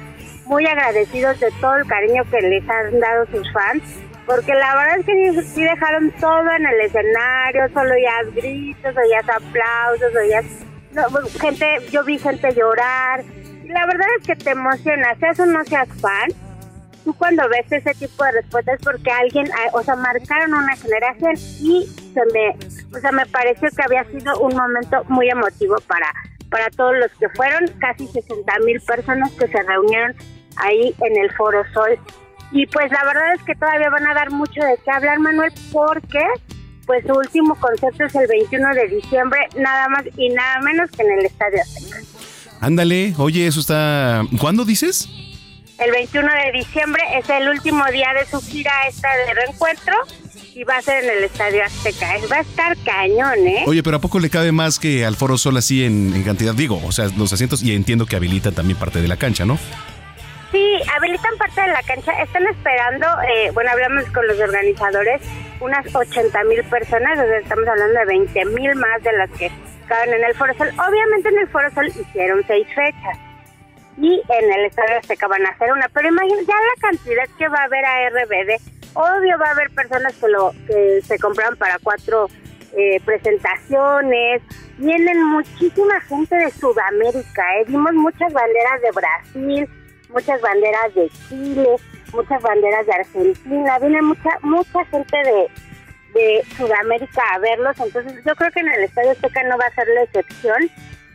muy agradecidos de todo el cariño que les han dado sus fans. Porque la verdad es que sí dejaron todo en el escenario, solo ya gritos, oías aplausos, oías gente, yo vi gente llorar. La verdad es que te emociona, seas o no seas fan. Tú cuando ves ese tipo de respuestas porque alguien, ah, o sea, marcaron una generación y se me, o sea, me pareció que había sido un momento muy emotivo para, para todos los que fueron, casi 60 mil personas que se reunieron ahí en el Foro Sol. Y pues la verdad es que todavía van a dar mucho de qué hablar, Manuel, porque pues su último concierto es el 21 de diciembre, nada más y nada menos que en el Estadio Azteca. Ándale, oye, eso está... ¿Cuándo dices? El 21 de diciembre es el último día de su gira esta de reencuentro y va a ser en el Estadio Azteca. Va a estar cañón, ¿eh? Oye, pero ¿a poco le cabe más que al Foro Sol así en, en cantidad? Digo, o sea, los asientos y entiendo que habilita también parte de la cancha, ¿no? Sí, habilitan parte de la cancha. Están esperando, eh, bueno, hablamos con los organizadores, unas 80 mil personas, o estamos hablando de 20 mil más de las que caben en el Foro Sol. Obviamente en el Foro Sol hicieron seis fechas y en el Estadio Azteca van a hacer una, pero imagínate ya la cantidad que va a haber a RBD. Obvio va a haber personas que, lo, que se compraron para cuatro eh, presentaciones. Vienen muchísima gente de Sudamérica, ¿eh? vimos muchas banderas de Brasil muchas banderas de Chile, muchas banderas de Argentina, viene mucha mucha gente de, de Sudamérica a verlos, entonces yo creo que en el Estadio Azteca no va a ser la excepción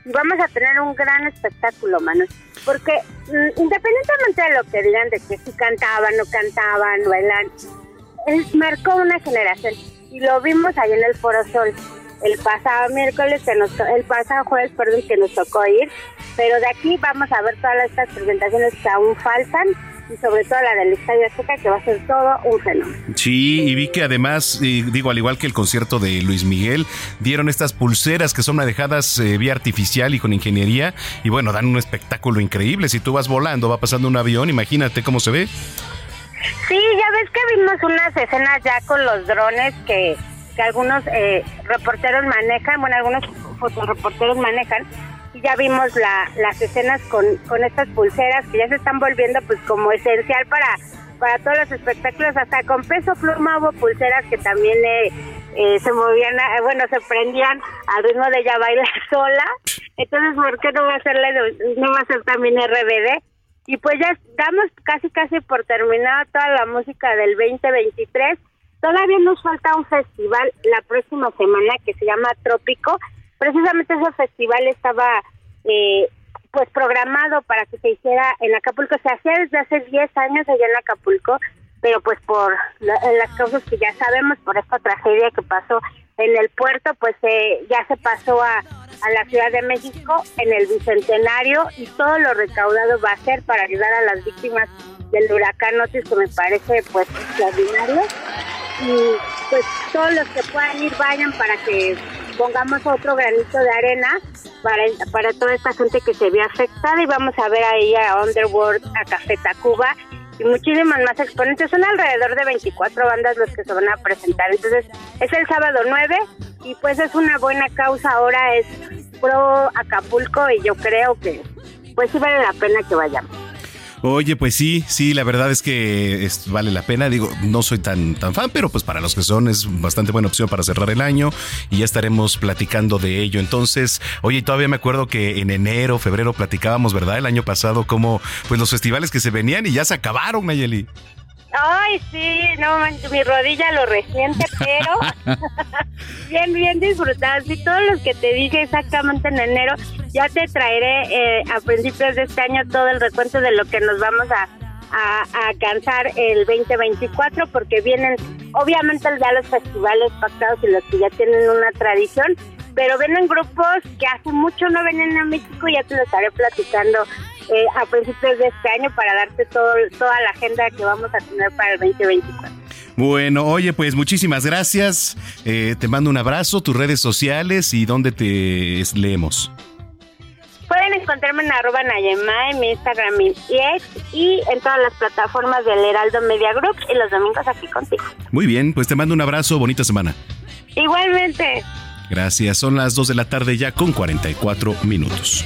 y vamos a tener un gran espectáculo, Manu, porque mm, independientemente de lo que digan de que si cantaban, no cantaban, bailan, él marcó una generación y lo vimos ahí en el Foro Sol el pasado miércoles, que nos, el pasado jueves, perdón, que nos tocó ir, pero de aquí vamos a ver todas estas presentaciones que aún faltan y sobre todo la del Estadio Azteca que va a ser todo un fenómeno. Sí, y vi que además, digo, al igual que el concierto de Luis Miguel, dieron estas pulseras que son manejadas eh, vía artificial y con ingeniería y bueno, dan un espectáculo increíble. Si tú vas volando, va pasando un avión, imagínate cómo se ve. Sí, ya ves que vimos unas escenas ya con los drones que que algunos eh, reporteros manejan, bueno, algunos fotoreporteros manejan, y ya vimos la, las escenas con, con estas pulseras que ya se están volviendo pues como esencial para, para todos los espectáculos, hasta con peso pluma hubo pulseras que también eh, eh, se movían, bueno, se prendían al ritmo de ella baila sola, entonces ¿por qué no va a ser, no va a ser también RBD? Y pues ya estamos casi casi por terminar toda la música del 2023 Todavía nos falta un festival la próxima semana que se llama Trópico. Precisamente ese festival estaba eh, pues programado para que se hiciera en Acapulco. Se hacía desde hace 10 años allá en Acapulco, pero pues por las causas que ya sabemos, por esta tragedia que pasó en el puerto, pues eh, ya se pasó a, a la Ciudad de México en el Bicentenario y todo lo recaudado va a ser para ayudar a las víctimas del huracán Otis, que me parece pues extraordinario y pues todos los que puedan ir vayan para que pongamos otro granito de arena para, para toda esta gente que se ve afectada y vamos a ver ahí a Underworld, a Café Tacuba y muchísimas más exponentes. Son alrededor de 24 bandas los que se van a presentar. Entonces es el sábado 9 y pues es una buena causa. Ahora es pro Acapulco y yo creo que pues sí vale la pena que vayamos. Oye, pues sí, sí, la verdad es que vale la pena. Digo, no soy tan, tan fan, pero pues para los que son es bastante buena opción para cerrar el año y ya estaremos platicando de ello. Entonces, oye, todavía me acuerdo que en enero, febrero platicábamos, ¿verdad? El año pasado, como pues los festivales que se venían y ya se acabaron, Nayeli. Ay, sí, no, mi rodilla lo resiente, pero bien, bien disfrutadas. Y todos los que te dije exactamente en enero, ya te traeré eh, a principios de este año todo el recuento de lo que nos vamos a, a, alcanzar el 2024, porque vienen, obviamente, ya los festivales pactados y los que ya tienen una tradición, pero vienen grupos que hace mucho no vienen a México y ya te lo estaré platicando eh, a principios de este año para darte todo, toda la agenda que vamos a tener para el 2024. Bueno, oye, pues muchísimas gracias. Eh, te mando un abrazo, tus redes sociales y dónde te leemos. Pueden encontrarme en arroba Nayema en mi Instagram y y en todas las plataformas del Heraldo Media Group y los domingos aquí contigo. Muy bien, pues te mando un abrazo, bonita semana. Igualmente. Gracias, son las 2 de la tarde ya con 44 minutos.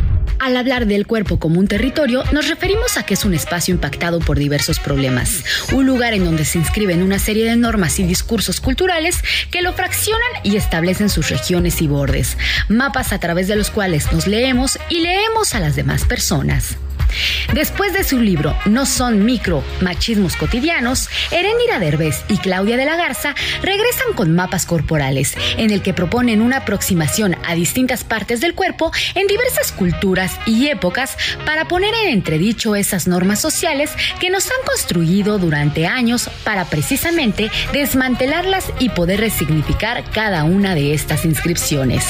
Al hablar del cuerpo como un territorio, nos referimos a que es un espacio impactado por diversos problemas, un lugar en donde se inscriben una serie de normas y discursos culturales que lo fraccionan y establecen sus regiones y bordes, mapas a través de los cuales nos leemos y leemos a las demás personas. Después de su libro No son micro machismos cotidianos, Erendira Derbez y Claudia de la Garza regresan con mapas corporales, en el que proponen una aproximación a distintas partes del cuerpo en diversas culturas y épocas para poner en entredicho esas normas sociales que nos han construido durante años para precisamente desmantelarlas y poder resignificar cada una de estas inscripciones.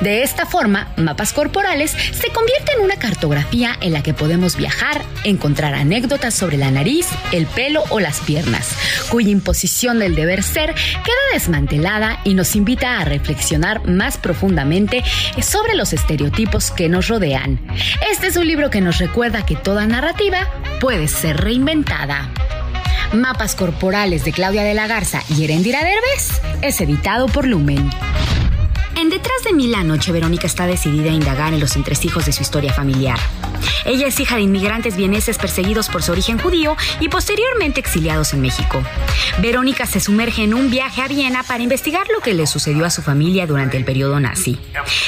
De esta forma, mapas corporales se convierte en una cartografía en la que podemos viajar, encontrar anécdotas sobre la nariz, el pelo o las piernas, cuya imposición del deber ser queda desmantelada y nos invita a reflexionar más profundamente sobre los estereotipos que nos rodean. Este es un libro que nos recuerda que toda narrativa puede ser reinventada. Mapas Corporales de Claudia de la Garza y Erendira Derbez es editado por Lumen. En Detrás de mí la noche, Verónica está decidida a indagar en los entresijos de su historia familiar. Ella es hija de inmigrantes vieneses perseguidos por su origen judío y posteriormente exiliados en México. Verónica se sumerge en un viaje a Viena para investigar lo que le sucedió a su familia durante el periodo nazi.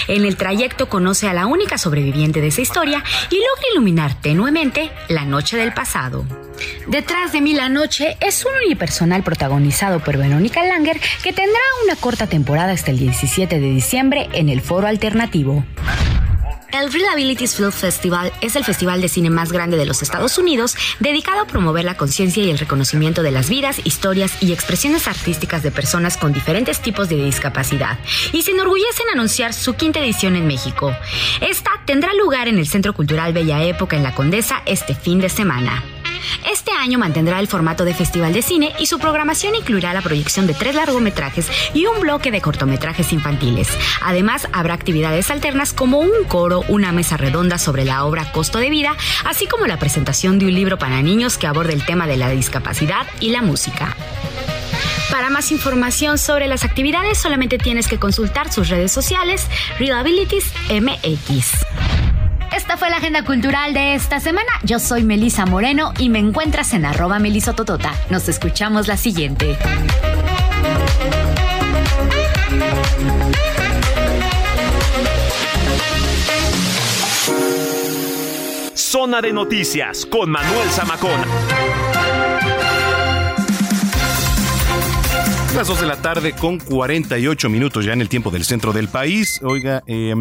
En el trayecto conoce a la única sobreviviente de esa historia y logra iluminar tenuemente la noche del pasado. Detrás de mí la noche es un unipersonal protagonizado por Verónica Langer que tendrá una corta temporada hasta el 17 de diciembre en el Foro Alternativo. El Readabilities Film Festival es el festival de cine más grande de los Estados Unidos dedicado a promover la conciencia y el reconocimiento de las vidas, historias y expresiones artísticas de personas con diferentes tipos de discapacidad y se enorgullece en anunciar su quinta edición en México. Esta tendrá lugar en el Centro Cultural Bella Época en La Condesa este fin de semana. Este año mantendrá el formato de festival de cine y su programación incluirá la proyección de tres largometrajes y un bloque de cortometrajes infantiles. Además, habrá actividades alternas como un coro, una mesa redonda sobre la obra Costo de Vida, así como la presentación de un libro para niños que aborde el tema de la discapacidad y la música. Para más información sobre las actividades solamente tienes que consultar sus redes sociales Readabilities MX. Esta fue la agenda cultural de esta semana. Yo soy Melisa Moreno y me encuentras en arroba melisototota. Nos escuchamos la siguiente. Zona de noticias con Manuel Zamacona. Las 2 de la tarde con 48 minutos ya en el tiempo del centro del país. Oiga, eh,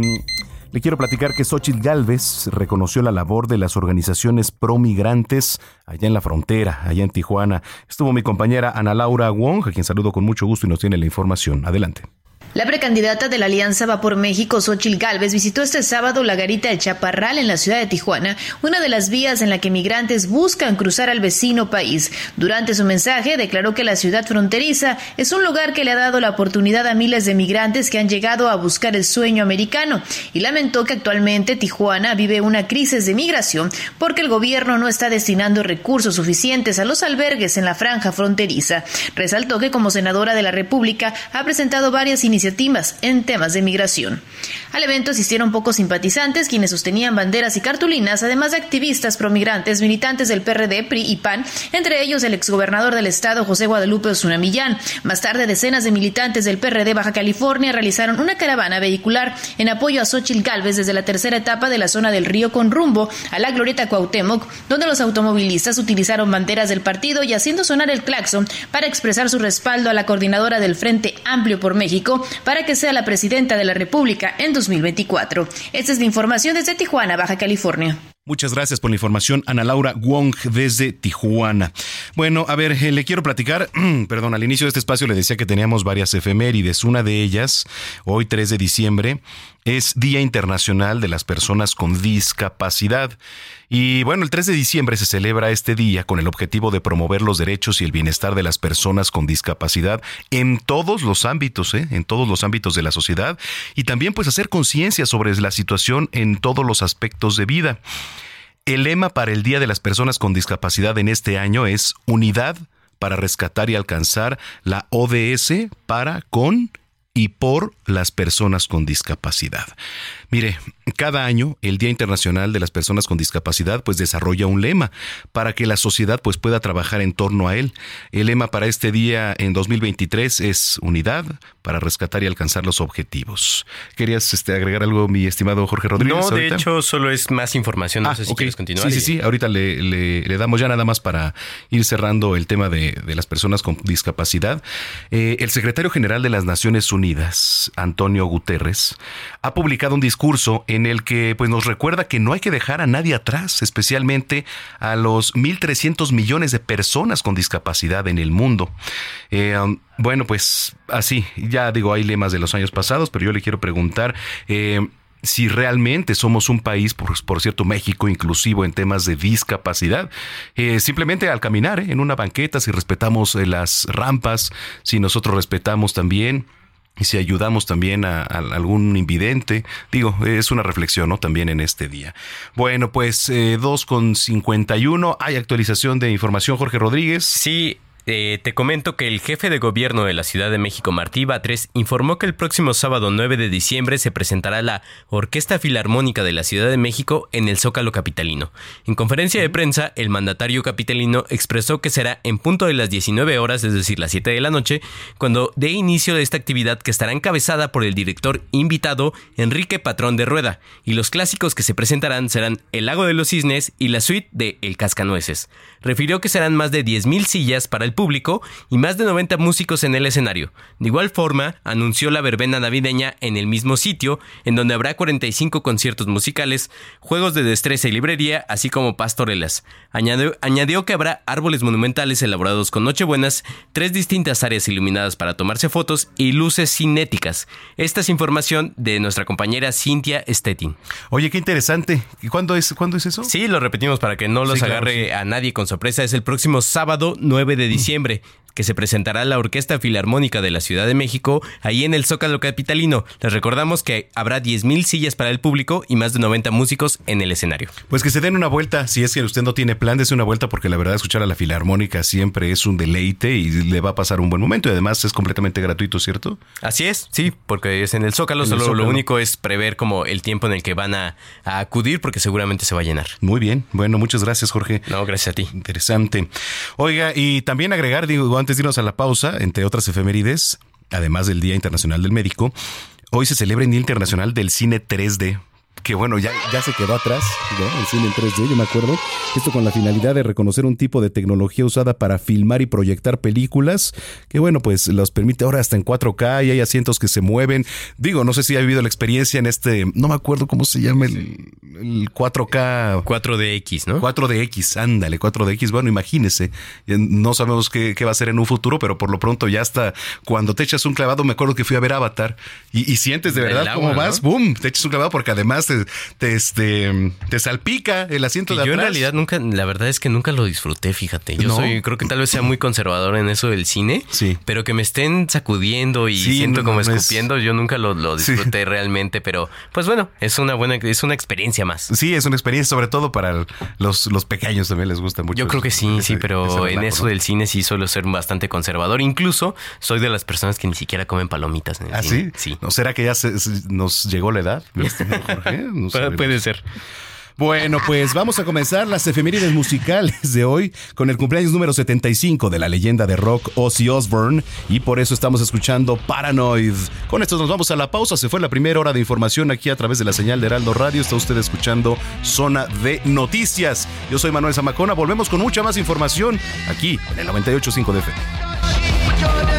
le quiero platicar que Xochitl Galvez reconoció la labor de las organizaciones pro-migrantes allá en la frontera, allá en Tijuana. Estuvo mi compañera Ana Laura Wong, a quien saludo con mucho gusto y nos tiene la información. Adelante. La precandidata de la Alianza Va por México, Xochil Gálvez, visitó este sábado la garita del Chaparral en la ciudad de Tijuana, una de las vías en la que migrantes buscan cruzar al vecino país. Durante su mensaje, declaró que la ciudad fronteriza es un lugar que le ha dado la oportunidad a miles de migrantes que han llegado a buscar el sueño americano y lamentó que actualmente Tijuana vive una crisis de migración porque el gobierno no está destinando recursos suficientes a los albergues en la franja fronteriza. Resaltó que como senadora de la República ha presentado varias iniciativas iniciativas en temas de migración. Al evento asistieron pocos simpatizantes quienes sostenían banderas y cartulinas, además de activistas promigrantes, militantes del PRD, PRI y PAN, entre ellos el exgobernador del estado José Guadalupe Osuna Millán. Más tarde, decenas de militantes del PRD Baja California realizaron una caravana vehicular en apoyo a Xochitl Galvez desde la tercera etapa de la zona del río con rumbo a la Glorieta Cuauhtémoc, donde los automovilistas utilizaron banderas del partido y haciendo sonar el claxon para expresar su respaldo a la coordinadora del Frente Amplio por México para que sea la presidenta de la República en 2024. Esta es la información desde Tijuana, Baja California. Muchas gracias por la información, Ana Laura Wong desde Tijuana. Bueno, a ver, eh, le quiero platicar, perdón, al inicio de este espacio le decía que teníamos varias efemérides. Una de ellas, hoy 3 de diciembre, es Día Internacional de las Personas con Discapacidad. Y bueno, el 3 de diciembre se celebra este día con el objetivo de promover los derechos y el bienestar de las personas con discapacidad en todos los ámbitos, ¿eh? en todos los ámbitos de la sociedad y también pues hacer conciencia sobre la situación en todos los aspectos de vida. El lema para el Día de las Personas con Discapacidad en este año es Unidad para rescatar y alcanzar la ODS para, con y por las personas con discapacidad. Mire, cada año el Día Internacional de las Personas con Discapacidad pues desarrolla un lema para que la sociedad pues pueda trabajar en torno a él. El lema para este día en 2023 es unidad para rescatar y alcanzar los objetivos. ¿Querías este, agregar algo, mi estimado Jorge Rodríguez? No, de hecho solo es más información. No ah, sé si quieres continuar. Sí, sí, sí. Ahorita le, le, damos ya nada más para ir cerrando el tema de, de las personas con discapacidad. Eh, el secretario general de las Naciones Unidas, Antonio Guterres, ha publicado un discurso en el que pues, nos recuerda que no hay que dejar a nadie atrás, especialmente a los 1.300 millones de personas con discapacidad en el mundo. Eh, um, bueno, pues así, ya digo, hay lemas de los años pasados, pero yo le quiero preguntar... Eh, si realmente somos un país, por, cierto, México inclusivo en temas de discapacidad. Eh, simplemente al caminar en una banqueta, si respetamos las rampas, si nosotros respetamos también y si ayudamos también a, algún invidente, digo, es una reflexión, ¿no? También en este día. Bueno, pues eh, 2.51, hay actualización de información, Jorge Rodríguez. Sí, eh, te comento que el jefe de gobierno de la Ciudad de México, Martí Batres, informó que el próximo sábado 9 de diciembre se presentará la Orquesta Filarmónica de la Ciudad de México en el Zócalo Capitalino. En conferencia de prensa, el mandatario capitalino expresó que será en punto de las 19 horas, es decir, las 7 de la noche, cuando dé inicio de esta actividad que estará encabezada por el director invitado Enrique Patrón de Rueda, y los clásicos que se presentarán serán El Lago de los Cisnes y la suite de El Cascanueces. Refirió que serán más de 10.000 sillas para el público y más de 90 músicos en el escenario. De igual forma, anunció la verbena navideña en el mismo sitio, en donde habrá 45 conciertos musicales, juegos de destreza y librería, así como pastorelas. Añadió, añadió que habrá árboles monumentales elaborados con nochebuenas, tres distintas áreas iluminadas para tomarse fotos y luces cinéticas. Esta es información de nuestra compañera Cintia Stettin. Oye, qué interesante. ¿Y cuándo es, ¿cuándo es eso? Sí, lo repetimos para que no los agarre a nadie con sorpresa. Es el próximo sábado 9 de diciembre que se presentará la Orquesta Filarmónica de la Ciudad de México ahí en el Zócalo Capitalino. Les recordamos que habrá 10.000 sillas para el público y más de 90 músicos en el escenario. Pues que se den una vuelta, si es que usted no tiene plan, de una vuelta porque la verdad escuchar a la Filarmónica siempre es un deleite y le va a pasar un buen momento y además es completamente gratuito, ¿cierto? Así es, sí, porque es en el Zócalo, solo lo único es prever como el tiempo en el que van a, a acudir porque seguramente se va a llenar. Muy bien, bueno, muchas gracias Jorge. No, gracias a ti. Interesante. Oiga, y también agregar, digo, antes de irnos a la pausa, entre otras efemérides, además del Día Internacional del Médico, hoy se celebra el Día Internacional del Cine 3D que bueno, ya, ya se quedó atrás, ¿no? el cine en 3D, yo me acuerdo. Esto con la finalidad de reconocer un tipo de tecnología usada para filmar y proyectar películas, que bueno, pues los permite ahora hasta en 4K y hay asientos que se mueven. Digo, no sé si ha vivido la experiencia en este, no me acuerdo cómo se llama el, 4K. 4DX, ¿no? 4DX, ándale, 4DX. Bueno, imagínese, no sabemos qué, va a ser en un futuro, pero por lo pronto ya está. Cuando te echas un clavado, me acuerdo que fui a ver Avatar y, sientes de verdad cómo vas, boom, te echas un clavado porque además te, este, te salpica el asiento de yo atrás. Yo en realidad nunca, la verdad es que nunca lo disfruté, fíjate. Yo soy, creo que tal vez sea muy conservador en eso del cine, sí. pero que me estén sacudiendo y siento como escupiendo, yo nunca lo, disfruté realmente, pero pues bueno, es una buena, es una experiencia más. Sí, es una experiencia, sobre todo para los, los pequeños también les gusta mucho. Yo creo que sí, sí, pero en eso del cine sí suelo ser bastante conservador. Incluso soy de las personas que ni siquiera comen palomitas en el ¿Ah, cine. sí? ¿No será que ya nos llegó la edad? Puede ser. Bueno, pues vamos a comenzar las efemérides musicales de hoy con el cumpleaños número 75 de la leyenda de rock Ozzy Osbourne y por eso estamos escuchando Paranoid. Con esto nos vamos a la pausa, se fue la primera hora de información aquí a través de la señal de Heraldo Radio, está usted escuchando Zona de Noticias. Yo soy Manuel Zamacona, volvemos con mucha más información aquí en el 98.5 de FM.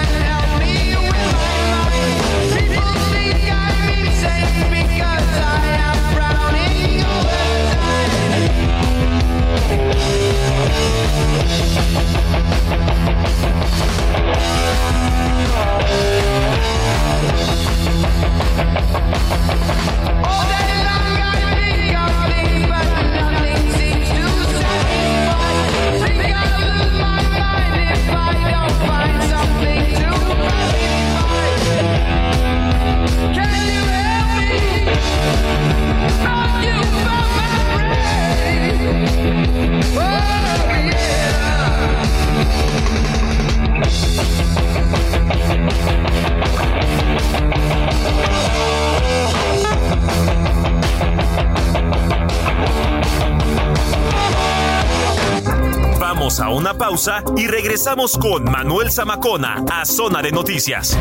Una pausa y regresamos con Manuel Zamacona a Zona de Noticias.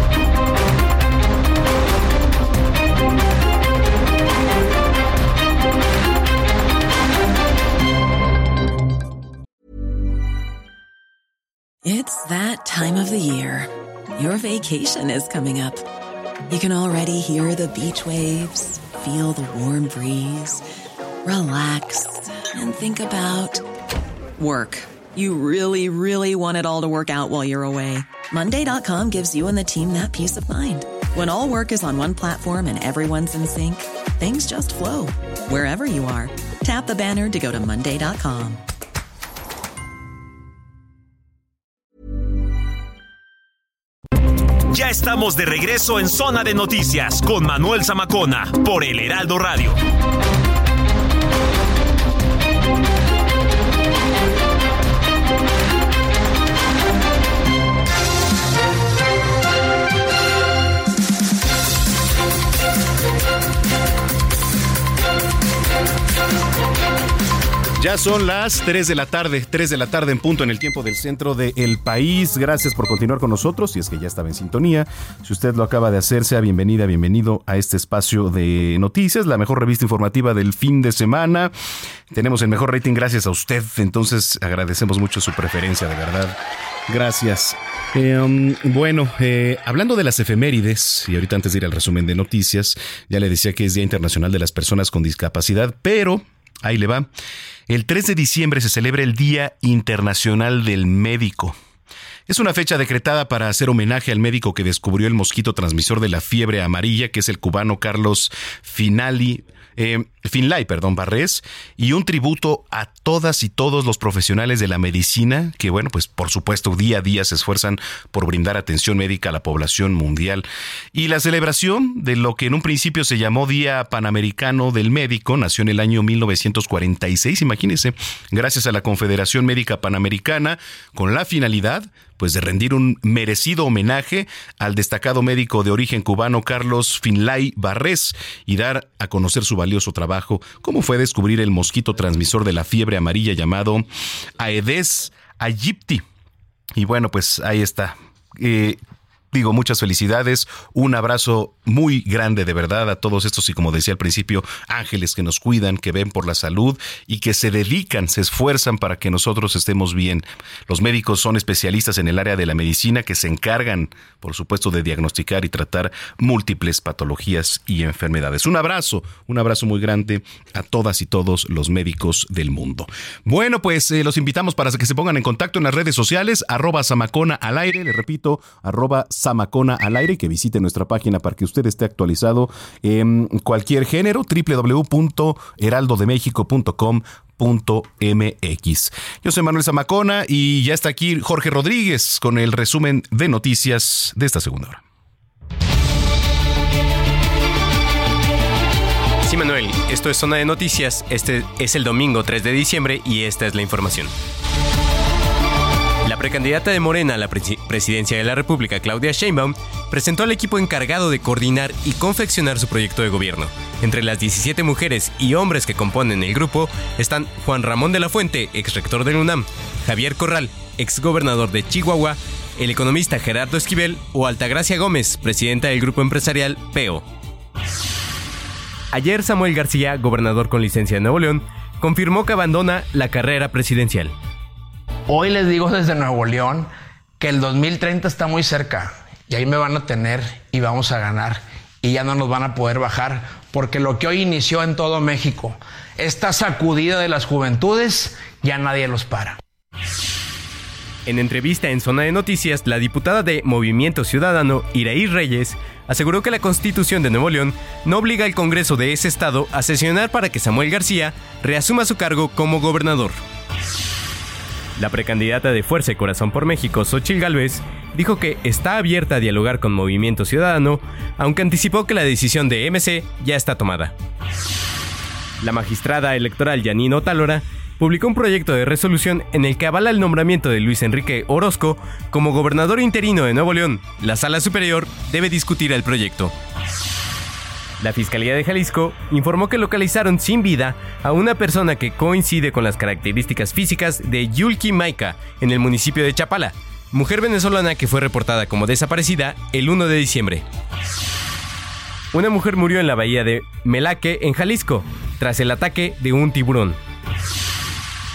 It's that time of the year. Your vacation is coming up. You can already hear the beach waves, feel the warm breeze, relax, and think about work. You really, really want it all to work out while you're away. Monday.com gives you and the team that peace of mind. When all work is on one platform and everyone's in sync, things just flow wherever you are. Tap the banner to go to Monday.com. Ya estamos de regreso en Zona de Noticias con Manuel Zamacona por El Heraldo Radio. Ya son las 3 de la tarde, 3 de la tarde en punto en el tiempo del centro del país. Gracias por continuar con nosotros, si es que ya estaba en sintonía. Si usted lo acaba de hacer, sea bienvenida, bienvenido a este espacio de noticias, la mejor revista informativa del fin de semana. Tenemos el mejor rating gracias a usted, entonces agradecemos mucho su preferencia, de verdad. Gracias. Um, bueno, eh, hablando de las efemérides, y ahorita antes de ir al resumen de noticias, ya le decía que es Día Internacional de las Personas con Discapacidad, pero ahí le va. El 3 de diciembre se celebra el Día Internacional del Médico. Es una fecha decretada para hacer homenaje al médico que descubrió el mosquito transmisor de la fiebre amarilla, que es el cubano Carlos Finali eh, Finlay, perdón, Barrés, y un tributo a todas y todos los profesionales de la medicina que, bueno, pues por supuesto día a día se esfuerzan por brindar atención médica a la población mundial. Y la celebración de lo que en un principio se llamó Día Panamericano del Médico nació en el año 1946, imagínense, gracias a la Confederación Médica Panamericana, con la finalidad pues de rendir un merecido homenaje al destacado médico de origen cubano Carlos Finlay Barrés y dar a conocer su valioso trabajo, como fue descubrir el mosquito transmisor de la fiebre amarilla llamado Aedes aegypti. Y bueno, pues ahí está. Eh, digo, muchas felicidades, un abrazo muy grande de verdad a todos estos y como decía al principio, ángeles que nos cuidan, que ven por la salud y que se dedican, se esfuerzan para que nosotros estemos bien. Los médicos son especialistas en el área de la medicina que se encargan, por supuesto, de diagnosticar y tratar múltiples patologías y enfermedades. Un abrazo, un abrazo muy grande a todas y todos los médicos del mundo. Bueno, pues eh, los invitamos para que se pongan en contacto en las redes sociales, arroba Samacona al aire, le repito, arroba Samacona al aire, que visite nuestra página para que usted esté actualizado en cualquier género, www.heraldodemexico.com.mx. Yo soy Manuel Zamacona y ya está aquí Jorge Rodríguez con el resumen de noticias de esta segunda hora. Sí, Manuel, esto es Zona de Noticias. Este es el domingo 3 de diciembre y esta es la información. Precandidata de Morena a la presidencia de la República, Claudia Sheinbaum, presentó al equipo encargado de coordinar y confeccionar su proyecto de gobierno. Entre las 17 mujeres y hombres que componen el grupo están Juan Ramón de la Fuente, ex rector del UNAM, Javier Corral, ex gobernador de Chihuahua, el economista Gerardo Esquivel o Altagracia Gómez, presidenta del grupo empresarial PEO. Ayer Samuel García, gobernador con licencia de Nuevo León, confirmó que abandona la carrera presidencial. Hoy les digo desde Nuevo León que el 2030 está muy cerca y ahí me van a tener y vamos a ganar y ya no nos van a poder bajar porque lo que hoy inició en todo México, esta sacudida de las juventudes, ya nadie los para. En entrevista en Zona de Noticias, la diputada de Movimiento Ciudadano, Iraí Reyes, aseguró que la Constitución de Nuevo León no obliga al Congreso de ese estado a sesionar para que Samuel García reasuma su cargo como gobernador. La precandidata de Fuerza y Corazón por México, Xochil Gálvez, dijo que está abierta a dialogar con Movimiento Ciudadano, aunque anticipó que la decisión de MC ya está tomada. La magistrada electoral Janino Talora publicó un proyecto de resolución en el que avala el nombramiento de Luis Enrique Orozco como gobernador interino de Nuevo León. La Sala Superior debe discutir el proyecto. La Fiscalía de Jalisco informó que localizaron sin vida a una persona que coincide con las características físicas de Yulki Maika en el municipio de Chapala, mujer venezolana que fue reportada como desaparecida el 1 de diciembre. Una mujer murió en la bahía de Melaque, en Jalisco, tras el ataque de un tiburón.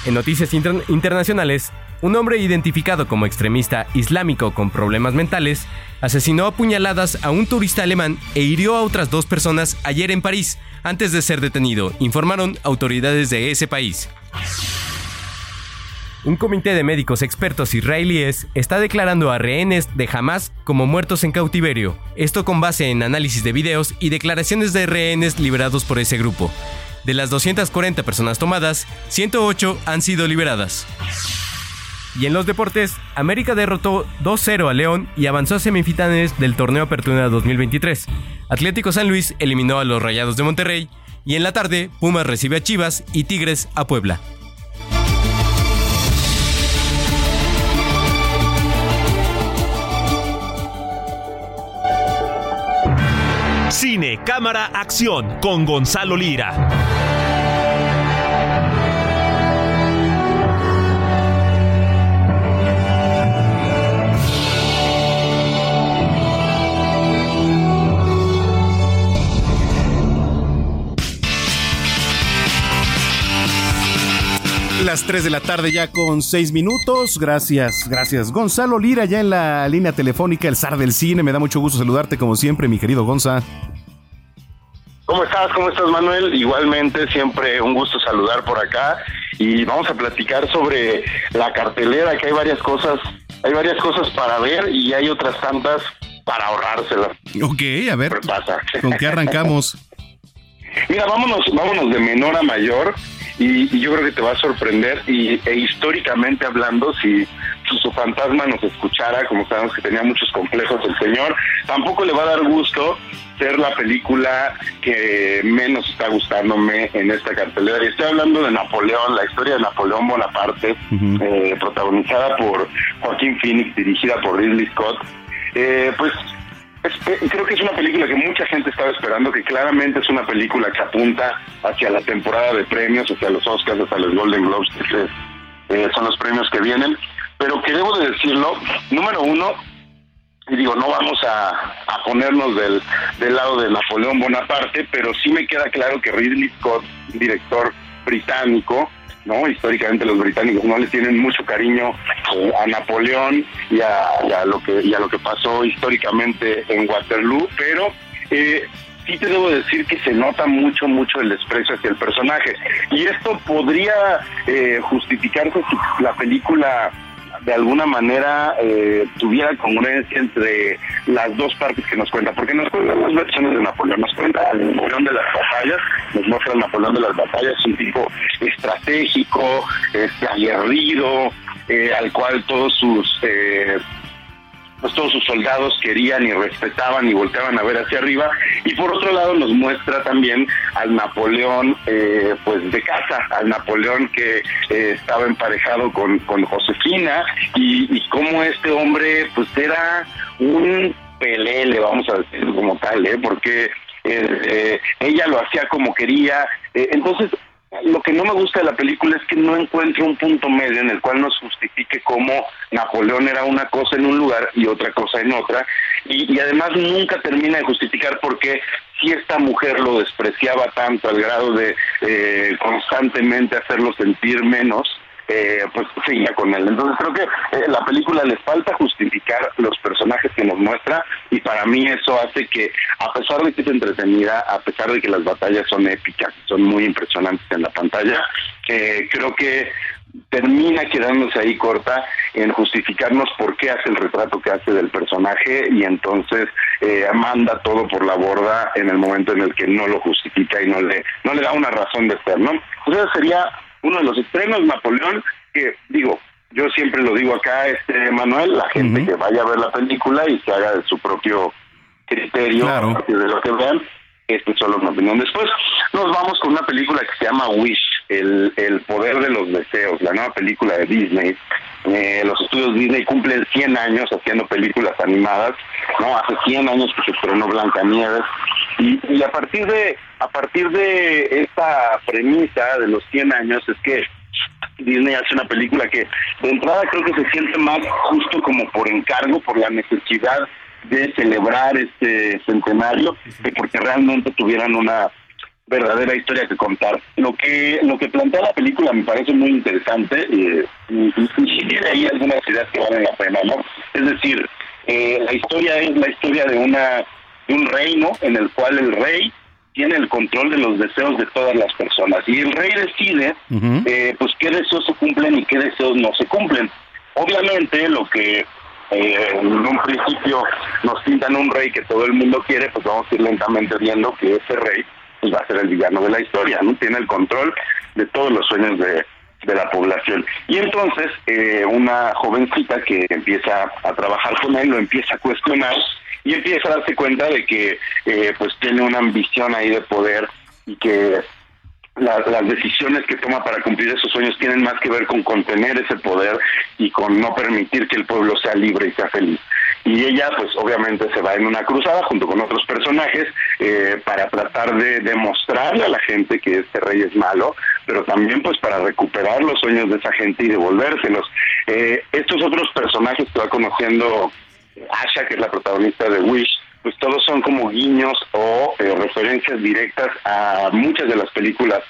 En noticias internacionales, un hombre identificado como extremista islámico con problemas mentales asesinó a puñaladas a un turista alemán e hirió a otras dos personas ayer en París antes de ser detenido, informaron autoridades de ese país. Un comité de médicos expertos israelíes está declarando a rehenes de Hamas como muertos en cautiverio, esto con base en análisis de videos y declaraciones de rehenes liberados por ese grupo. De las 240 personas tomadas, 108 han sido liberadas. Y en los deportes, América derrotó 2-0 a León y avanzó a semifinales del torneo Apertura 2023. Atlético San Luis eliminó a los Rayados de Monterrey y en la tarde Pumas recibe a Chivas y Tigres a Puebla. Cine, cámara, acción con Gonzalo Lira. Las 3 de la tarde ya con 6 minutos. Gracias, gracias. Gonzalo Lira ya en la línea telefónica, el zar del cine. Me da mucho gusto saludarte como siempre, mi querido Gonza. ¿Cómo estás? ¿Cómo estás, Manuel? Igualmente, siempre un gusto saludar por acá y vamos a platicar sobre la cartelera, que hay varias cosas, hay varias cosas para ver y hay otras tantas para ahorrárselas. Ok, a ver, ¿con qué arrancamos? Mira, vámonos, vámonos de menor a mayor y, yo creo que te va a sorprender y e históricamente hablando si su, fantasma nos escuchara como sabemos que tenía muchos complejos el señor tampoco le va a dar gusto ser la película que menos está gustándome en esta cartelera. Y estoy hablando de Napoleón la historia de Napoleón Bonaparte eh, protagonizada por Joaquín Phoenix dirigida por Ridley Scott. Eh, pues creo que es una película que mucha gente estaba esperando, que claramente es una película que apunta hacia la temporada de premios, hacia los Oscars, hacia los Golden Globes, que eh, son los premios que vienen, pero que debo de decirlo, número uno, y digo, no vamos a, ponernos del, del lado de Napoleón Bonaparte, pero sí me queda claro que Ridley Scott, director británico, ¿no? Históricamente los británicos no le tienen mucho cariño eh, a Napoleón y a, lo que y a lo que pasó históricamente en Waterloo, pero eh, sí te debo decir que se nota mucho, mucho el desprecio hacia el personaje. Y esto podría eh, justificarse si la película de alguna manera eh, tuviera congruencia entre las dos partes que nos cuenta, porque nos cuenta las versiones de Napoleón, nos cuenta el Napoleón de las batallas, nos muestra el Napoleón de las batallas, un tipo estratégico, este, aguerrido, eh, al cual todos sus... Eh, pues todos sus soldados querían y respetaban y volteaban a ver hacia arriba. Y por otro lado nos muestra también al Napoleón eh, pues de casa, al Napoleón que eh, estaba emparejado con, con Josefina y, y cómo este hombre pues era un pelele, vamos a decir como tal, ¿eh? porque eh, ella lo hacía como quería. entonces lo que no me gusta de la película es que no encuentro un punto medio en el cual nos justifique cómo Napoleón era una cosa en un lugar y otra cosa en otra, y, además nunca termina de justificar por qué si esta mujer lo despreciaba tanto al grado de eh, constantemente hacerlo sentir menos, eh, pues seguía con él. Entonces creo que eh, la película les falta justificar los personajes que nos muestra y para mí eso hace que a pesar de que es entretenida, a pesar de que las batallas son épicas, son muy impresionantes en la pantalla, eh, creo que termina quedándose ahí corta en justificarnos por qué hace el retrato que hace del personaje y entonces eh, manda todo por la borda en el momento en el que no lo justifica y no le no le da una razón de ser, ¿no? Entonces sería uno de los estrenos, Napoleón, que digo, yo siempre lo digo acá, este Manuel, la gente que vaya a ver la película y se haga de su propio criterio de lo que vean, este es solo una opinión. Después nos vamos con una película que se llama Wish, el, el poder de los deseos, la nueva película de Disney. Eh, los estudios Disney cumplen 100 años haciendo películas animadas, no hace 100 años que se estrenó Blancanieves y, y a partir de a partir de esta premisa de los 100 años es que Disney hace una película que de entrada creo que se siente más justo como por encargo, por la necesidad de celebrar este centenario, que porque realmente tuvieran una verdadera historia que contar. Lo que lo que plantea la película me parece muy interesante eh, y, y, tiene ahí algunas ideas que valen la pena, ¿no? Es decir, eh, la historia es la historia de una de un reino en el cual el rey tiene el control de los deseos de todas las personas y el rey decide eh, pues qué deseos se cumplen y qué deseos no se cumplen. Obviamente lo que eh, en un principio nos pintan un rey que todo el mundo quiere, pues vamos a ir lentamente viendo que ese rey pues, va a ser el villano de la historia, ¿no? Tiene el control de todos los sueños de, de la población. Y entonces eh, una jovencita que empieza a trabajar con él lo empieza a cuestionar y empieza a darse cuenta de que eh, pues tiene una ambición ahí de poder y que las decisiones que toma para cumplir esos sueños tienen más que ver con contener ese poder y con no permitir que el pueblo sea libre y sea feliz. Y ella, pues obviamente se va en una cruzada junto con otros personajes eh, para tratar de demostrarle a la gente que este rey es malo, pero también pues para recuperar los sueños de esa gente y devolvérselos. Eh, estos otros personajes que va conociendo Asha, que es la protagonista de Wish, pues todos son como guiños o eh, referencias directas a muchas de las películas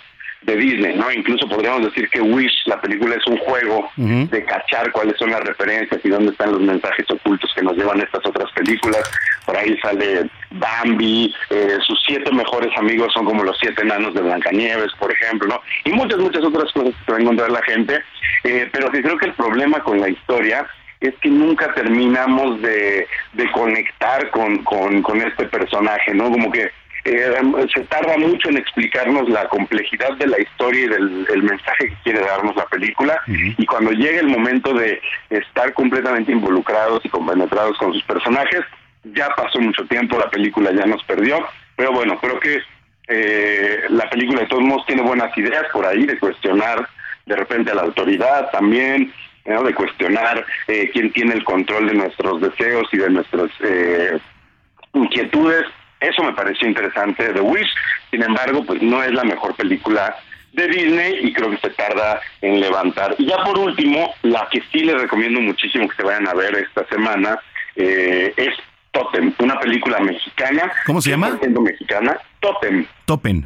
de Disney, ¿no? Incluso podríamos decir que Wish, la película es un juego de cachar cuáles son las referencias y dónde están los mensajes ocultos que nos llevan estas otras películas. Por ahí sale Bambi, eh, sus siete mejores amigos son como los siete enanos de Blancanieves, por ejemplo, ¿no? Y muchas, muchas otras cosas que va a encontrar la gente, eh, pero que creo que el problema con la historia es que nunca terminamos de, de conectar con, con, este personaje, ¿no? Como que eh, se tarda mucho en explicarnos la complejidad de la historia y del mensaje que quiere darnos la película. Y cuando llega el momento de estar completamente involucrados y compenetrados con sus personajes, ya pasó mucho tiempo, la película ya nos perdió, pero bueno, creo que eh, la película de todos modos tiene buenas ideas por ahí de cuestionar de repente a la autoridad también, de cuestionar eh, quién tiene el control de nuestros deseos y de nuestras eh, inquietudes. Eso me pareció interesante de Wish. Sin embargo, pues no es la mejor película de Disney y creo que se tarda en levantar. Y ya por último, la que sí les recomiendo muchísimo que se vayan a ver esta semana eh, es Totem, una película mexicana. ¿Cómo se llama? mexicana. Totem. Totem.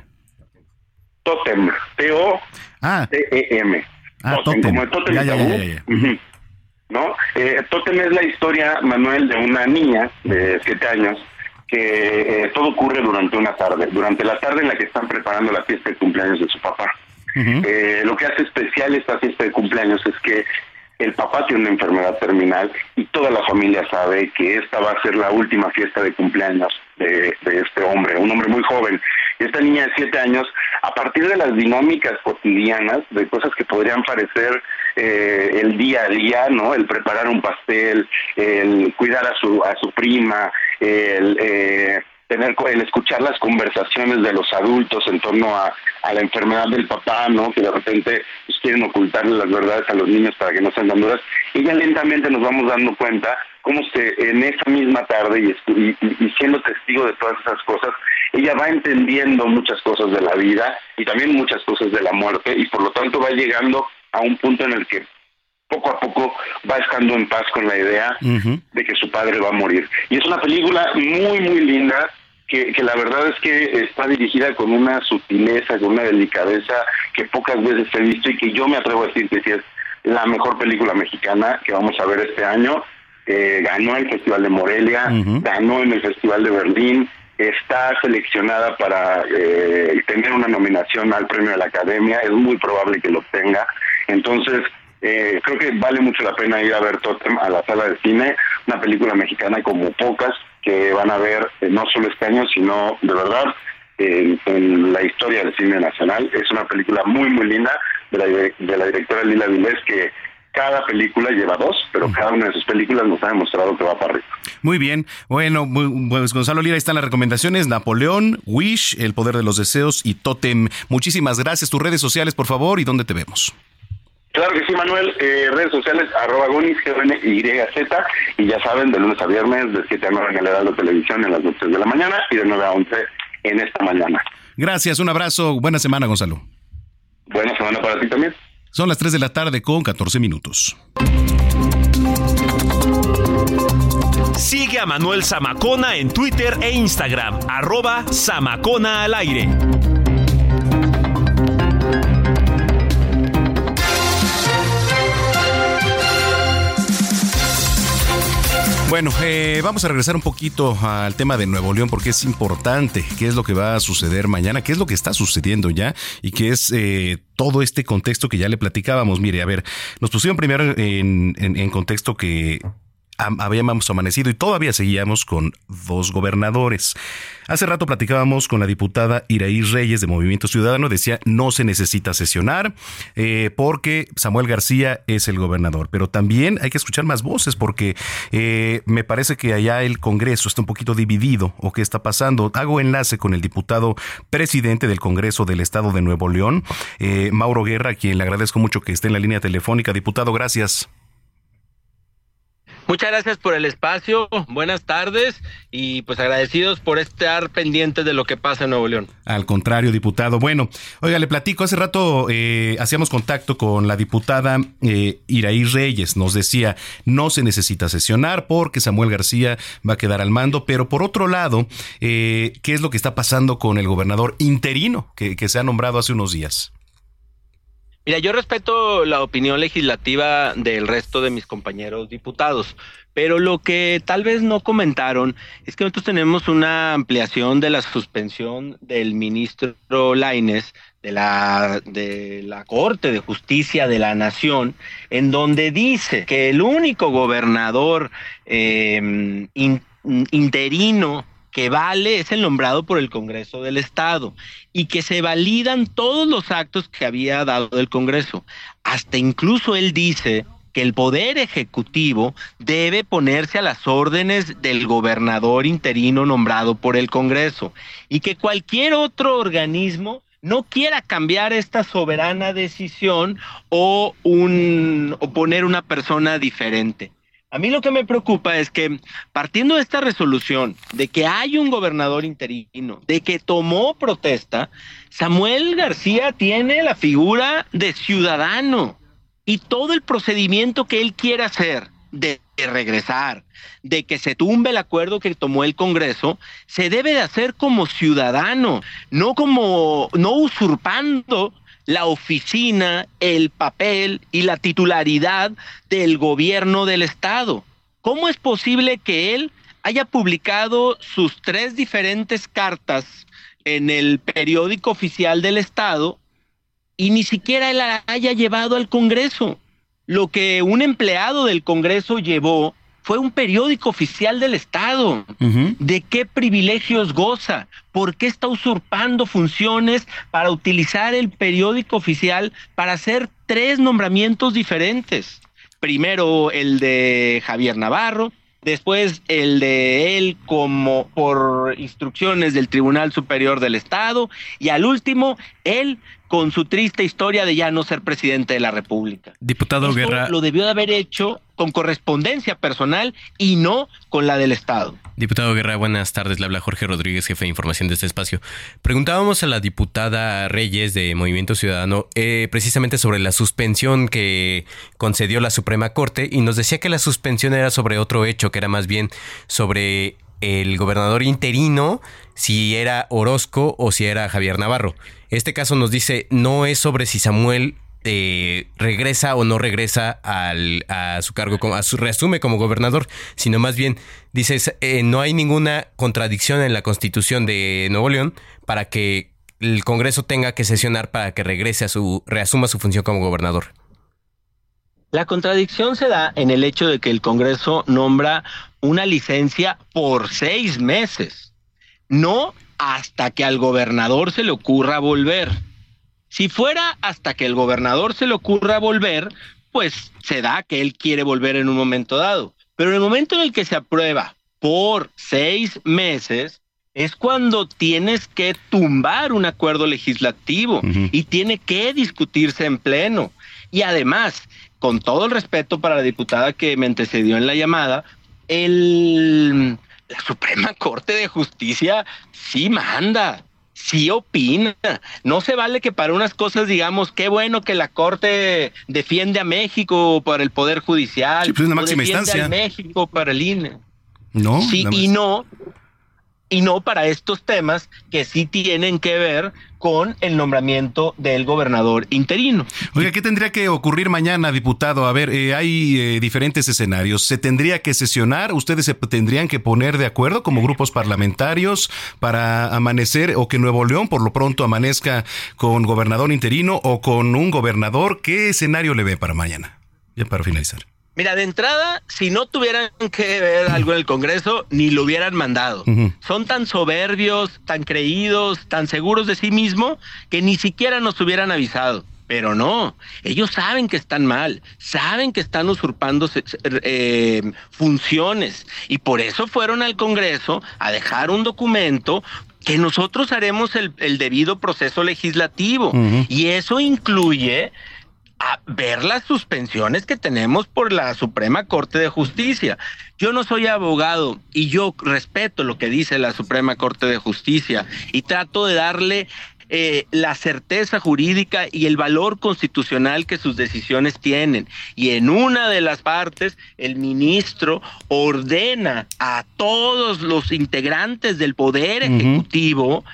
Totem. T-O-T-E-M. Ah, Totem. Como el Totem ¿No? Eh, Totem es la historia, Manuel, de una niña de siete años que eh, todo ocurre durante una tarde, durante la tarde en la que están preparando la fiesta de cumpleaños de su papá. eh, lo que hace especial esta fiesta de cumpleaños es que el papá tiene una enfermedad terminal y toda la familia sabe que esta va a ser la última fiesta de cumpleaños de, este hombre, un hombre muy joven. Esta niña de siete años, a partir de las dinámicas cotidianas, de cosas que podrían parecer eh, el día a día, ¿no? El preparar un pastel, el cuidar a su, a su prima, el... Eh, tener el escuchar las conversaciones de los adultos en torno a, la enfermedad del papá, ¿no? Que de repente pues, quieren ocultarle las verdades a los niños para que no sean tan dudas. Y ya lentamente nos vamos dando cuenta cómo se, en esa misma tarde y, y, siendo testigo de todas esas cosas, ella va entendiendo muchas cosas de la vida y también muchas cosas de la muerte y por lo tanto va llegando a un punto en el que poco a poco va estando en paz con la idea de que su padre va a morir. Y es una película muy, muy linda, que, la verdad es que está dirigida con una sutileza, con una delicadeza que pocas veces he visto y que yo me atrevo a decir que sí es la mejor película mexicana que vamos a ver este año. Eh, ganó el Festival de Morelia, ganó en el Festival de Berlín, está seleccionada para eh, tener una nominación al premio de la Academia, es muy probable que lo obtenga. Entonces, eh, creo que vale mucho la pena ir a ver Totem a la sala de cine, una película mexicana como pocas que van a ver eh, no solo este año, sino de verdad en, la historia del cine nacional. Es una película muy, muy linda de la, de la directora Lila Vilés que cada película lleva dos, pero cada una de sus películas nos ha demostrado que va para arriba. Muy bien. Bueno, pues Gonzalo Lira, ahí están las recomendaciones. Napoleón, Wish, El Poder de los Deseos y Totem. Muchísimas gracias. Tus redes sociales, por favor, y dónde te vemos. Claro que sí, Manuel. Eh, redes sociales, arroba Gonis, Z, y ya saben, de lunes a viernes, de 7 a 9 en el Heraldo Televisión en las noches de la mañana y de 9 a 11 en esta mañana. Gracias, un abrazo. Buena semana, Gonzalo. Buena semana para ti también. Son las 3 de la tarde con 14 minutos. Sigue a Manuel Zamacona en Twitter e Instagram, arroba Zamacona al aire. Bueno, eh, vamos a regresar un poquito al tema de Nuevo León porque es importante qué es lo que va a suceder mañana, qué es lo que está sucediendo ya y qué es eh, todo este contexto que ya le platicábamos. Mire, a ver, nos pusieron primero en, en contexto que habíamos amanecido y todavía seguíamos con dos gobernadores. Hace rato platicábamos con la diputada Iraí Reyes de Movimiento Ciudadano, decía no se necesita sesionar eh, porque Samuel García es el gobernador, pero también hay que escuchar más voces porque eh, me parece que allá el Congreso está un poquito dividido o qué está pasando. Hago enlace con el diputado presidente del Congreso del Estado de Nuevo León, eh, Mauro Guerra, a quien le agradezco mucho que esté en la línea telefónica. Diputado, gracias. Muchas gracias por el espacio, buenas tardes y pues agradecidos por estar pendientes de lo que pasa en Nuevo León. Al contrario, diputado. Bueno, oiga, le platico, hace rato eh, hacíamos contacto con la diputada eh, Iraí Reyes, nos decía, no se necesita sesionar porque Samuel García va a quedar al mando, pero por otro lado, eh, ¿qué es lo que está pasando con el gobernador interino que, que se ha nombrado hace unos días? Mira, yo respeto la opinión legislativa del resto de mis compañeros diputados, pero lo que tal vez no comentaron es que nosotros tenemos una ampliación de la suspensión del ministro Laines de la, de la Corte de Justicia de la Nación, en donde dice que el único gobernador eh, interino que vale es el nombrado por el Congreso del Estado y que se validan todos los actos que había dado el Congreso. Hasta incluso él dice que el poder ejecutivo debe ponerse a las órdenes del gobernador interino nombrado por el Congreso y que cualquier otro organismo no quiera cambiar esta soberana decisión o, un, o poner una persona diferente. A mí lo que me preocupa es que partiendo de esta resolución, de que hay un gobernador interino, de que tomó protesta, Samuel García tiene la figura de ciudadano y todo el procedimiento que él quiere hacer de, regresar, de que se tumbe el acuerdo que tomó el Congreso, se debe de hacer como ciudadano, no como no usurpando la oficina, el papel y la titularidad del gobierno del Estado. ¿Cómo es posible que él haya publicado sus tres diferentes cartas en el periódico oficial del Estado y ni siquiera él la haya llevado al Congreso? lo que un empleado del Congreso llevó fue un periódico oficial del Estado. ¿De qué privilegios goza? ¿Por qué está usurpando funciones para utilizar el periódico oficial para hacer tres nombramientos diferentes? Primero el de Javier Navarro, después el de él como por instrucciones del Tribunal Superior del Estado y al último él con su triste historia de ya no ser presidente de la República. Diputado Guerra. Lo debió de haber hecho con correspondencia personal y no con la del Estado. Diputado Guerra, buenas tardes. Le habla Jorge Rodríguez, jefe de información de este espacio. Preguntábamos a la diputada Reyes de Movimiento Ciudadano eh, precisamente sobre la suspensión que concedió la Suprema Corte y nos decía que la suspensión era sobre otro hecho, que era más bien sobre el gobernador interino, si era Orozco o si era Javier Navarro. Este caso nos dice, no es sobre si Samuel regresa o no regresa al, a su cargo, a su reasume como gobernador, sino más bien dice, eh, no hay ninguna contradicción en la constitución de Nuevo León para que el Congreso tenga que sesionar para que regrese a su, reasuma su función como gobernador. La contradicción se da en el hecho de que el Congreso nombra una licencia por seis meses, no hasta que al gobernador se le ocurra volver. Si fuera hasta que el gobernador se le ocurra volver, pues se da que él quiere volver en un momento dado. Pero en el momento en el que se aprueba por seis meses, es cuando tienes que tumbar un acuerdo legislativo y tiene que discutirse en pleno. Y además, con todo el respeto para la diputada que me antecedió en la llamada, el, la Suprema Corte de Justicia sí manda, sí opina. No se vale que para unas cosas digamos, qué bueno que la Corte defiende a México para el Poder Judicial. Sí, pues es una máxima defiende instancia. a México para el INE. No. Sí, y no, y no para estos temas que sí tienen que ver con el nombramiento del gobernador interino. Oiga, ¿qué tendría que ocurrir mañana, diputado? A ver, eh, hay eh, diferentes escenarios. ¿Se tendría que sesionar? ¿Ustedes se tendrían que poner de acuerdo como grupos parlamentarios para amanecer o que Nuevo León por lo pronto amanezca con gobernador interino o con un gobernador? ¿Qué escenario le ve para mañana? Ya para finalizar. Mira, de entrada, si no tuvieran que ver algo en el Congreso, ni lo hubieran mandado. Son tan soberbios, tan creídos, tan seguros de sí mismo, que ni siquiera nos hubieran avisado. Pero no, ellos saben que están mal, saben que están usurpando eh, funciones y por eso fueron al Congreso a dejar un documento que nosotros haremos el, el debido proceso legislativo y eso incluye a ver las suspensiones que tenemos por la Suprema Corte de Justicia. Yo no soy abogado y yo respeto lo que dice la Suprema Corte de Justicia y trato de darle eh, la certeza jurídica y el valor constitucional que sus decisiones tienen. Y en una de las partes, el ministro ordena a todos los integrantes del Poder. Ejecutivo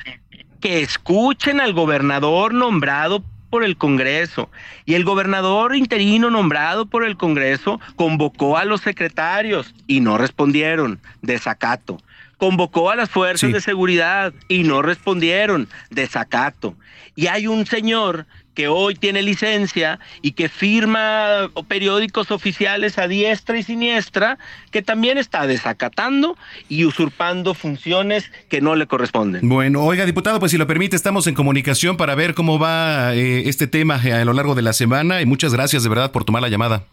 que escuchen al gobernador nombrado por el Congreso. Y el gobernador interino nombrado por el Congreso convocó a los secretarios y no respondieron, desacato. Convocó a las fuerzas de seguridad y no respondieron, desacato. Y hay un señor que hoy tiene licencia y que firma periódicos oficiales a diestra y siniestra, que también está desacatando y usurpando funciones que no le corresponden. Bueno, oiga, diputado, pues si lo permite, estamos en comunicación para ver cómo va eh, este tema eh, a lo largo de la semana y muchas gracias de verdad por tomar la llamada.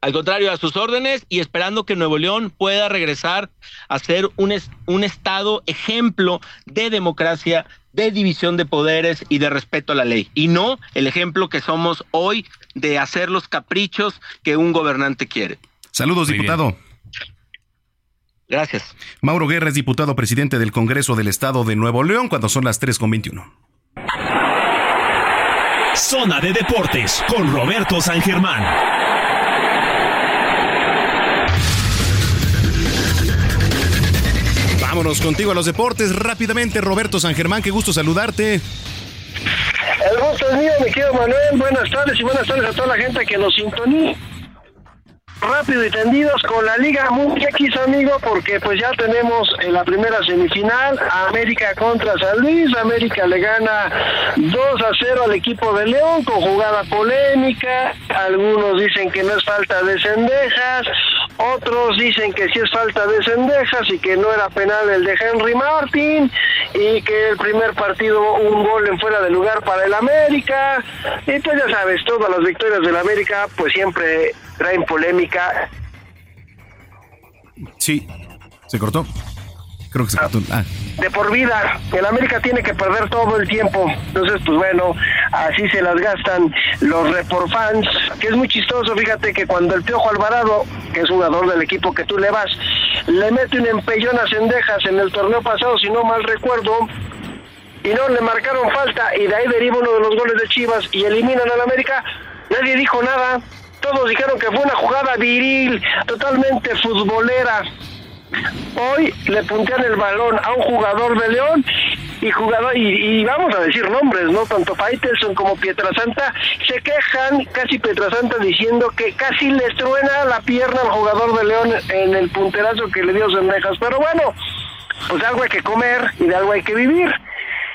Al contrario, a sus órdenes y esperando que Nuevo León pueda regresar a ser un, es- un estado ejemplo de democracia, de división de poderes y de respeto a la ley. Y no el ejemplo que somos hoy de hacer los caprichos que un gobernante quiere. Saludos, diputado. Gracias. Mauro Guerra es diputado presidente del Congreso del Estado de Nuevo León cuando son las 3.21. Zona de Deportes con Roberto San Germán. Vámonos contigo a los deportes rápidamente, Roberto San Germán, qué gusto saludarte. El gusto es mío, mi querido Manuel. Buenas tardes y buenas tardes a toda la gente que nos sintoniza. rápido y tendidos con la Liga X, amigo, porque pues ya tenemos en la primera semifinal América contra San Luis. América le gana 2 a 0 al equipo de León con jugada polémica. Algunos dicen que no es falta de cendejas, otros dicen que sí es falta de cendejas y que no era penal el de Henry Martin y que el primer partido un gol en fuera de lugar para el América. Y pues ya sabes, todas las victorias del América pues siempre traen polémica. Sí, se cortó. Creo que se cortó. Ah. De por vida, el América tiene que perder todo el tiempo. Entonces, pues bueno, así se las gastan los reporfans, que es muy chistoso. Fíjate que cuando el Piojo Alvarado, que es jugador del equipo que tú le vas, le mete un empellón a Cendejas en el torneo pasado, si no mal recuerdo, y no le marcaron falta, y de ahí deriva uno de los goles de Chivas y eliminan al América, nadie dijo nada. Todos dijeron que fue una jugada viril, totalmente futbolera. Hoy le puntean el balón a un jugador de León y jugador y, vamos a decir nombres, ¿no? Tanto Faitelson como Pietrasanta se quejan casi Pietrasanta diciendo que casi le truena la pierna al jugador de León en el punterazo que le dio Cendejas. Pero bueno, pues algo hay que comer y de algo hay que vivir.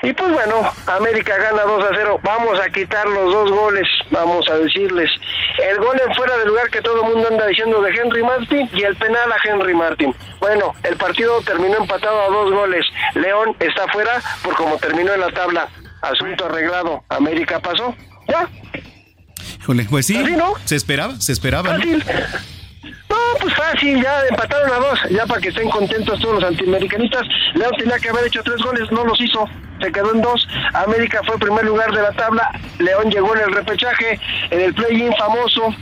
Y pues bueno, América gana 2 a 0. Vamos a quitar los dos goles, vamos a decirles. El gol en fuera de lugar que todo el mundo anda diciendo de Henry Martin y el penal a Henry Martin. Bueno, el partido terminó empatado a dos goles. León está fuera por como terminó en la tabla. Asunto arreglado. América pasó. Ya. Híjole, pues sí. no? Se esperaba, se esperaba. No, pues fácil, ya empataron a dos, ya para que estén contentos todos los antiamericanistas. León tenía que haber hecho tres goles, no los hizo, se quedó en dos. América fue primer lugar de la tabla, León llegó en el repechaje, en el play-in famoso,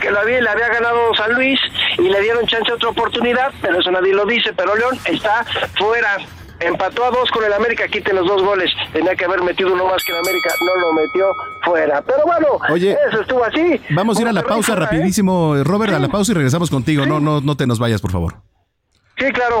que lo había, le había ganado San Luis y le dieron chance a otra oportunidad, pero eso nadie lo dice, pero León está fuera empató a dos con el América, quiten los dos goles. Tenía que haber metido uno más que el América, no lo metió fuera. Pero bueno, Oye, eso estuvo así. Vamos a ir a la pausa ¿eh? rapidísimo, Robert, a la pausa y regresamos contigo. No, no, no te nos vayas, por favor. Sí, claro.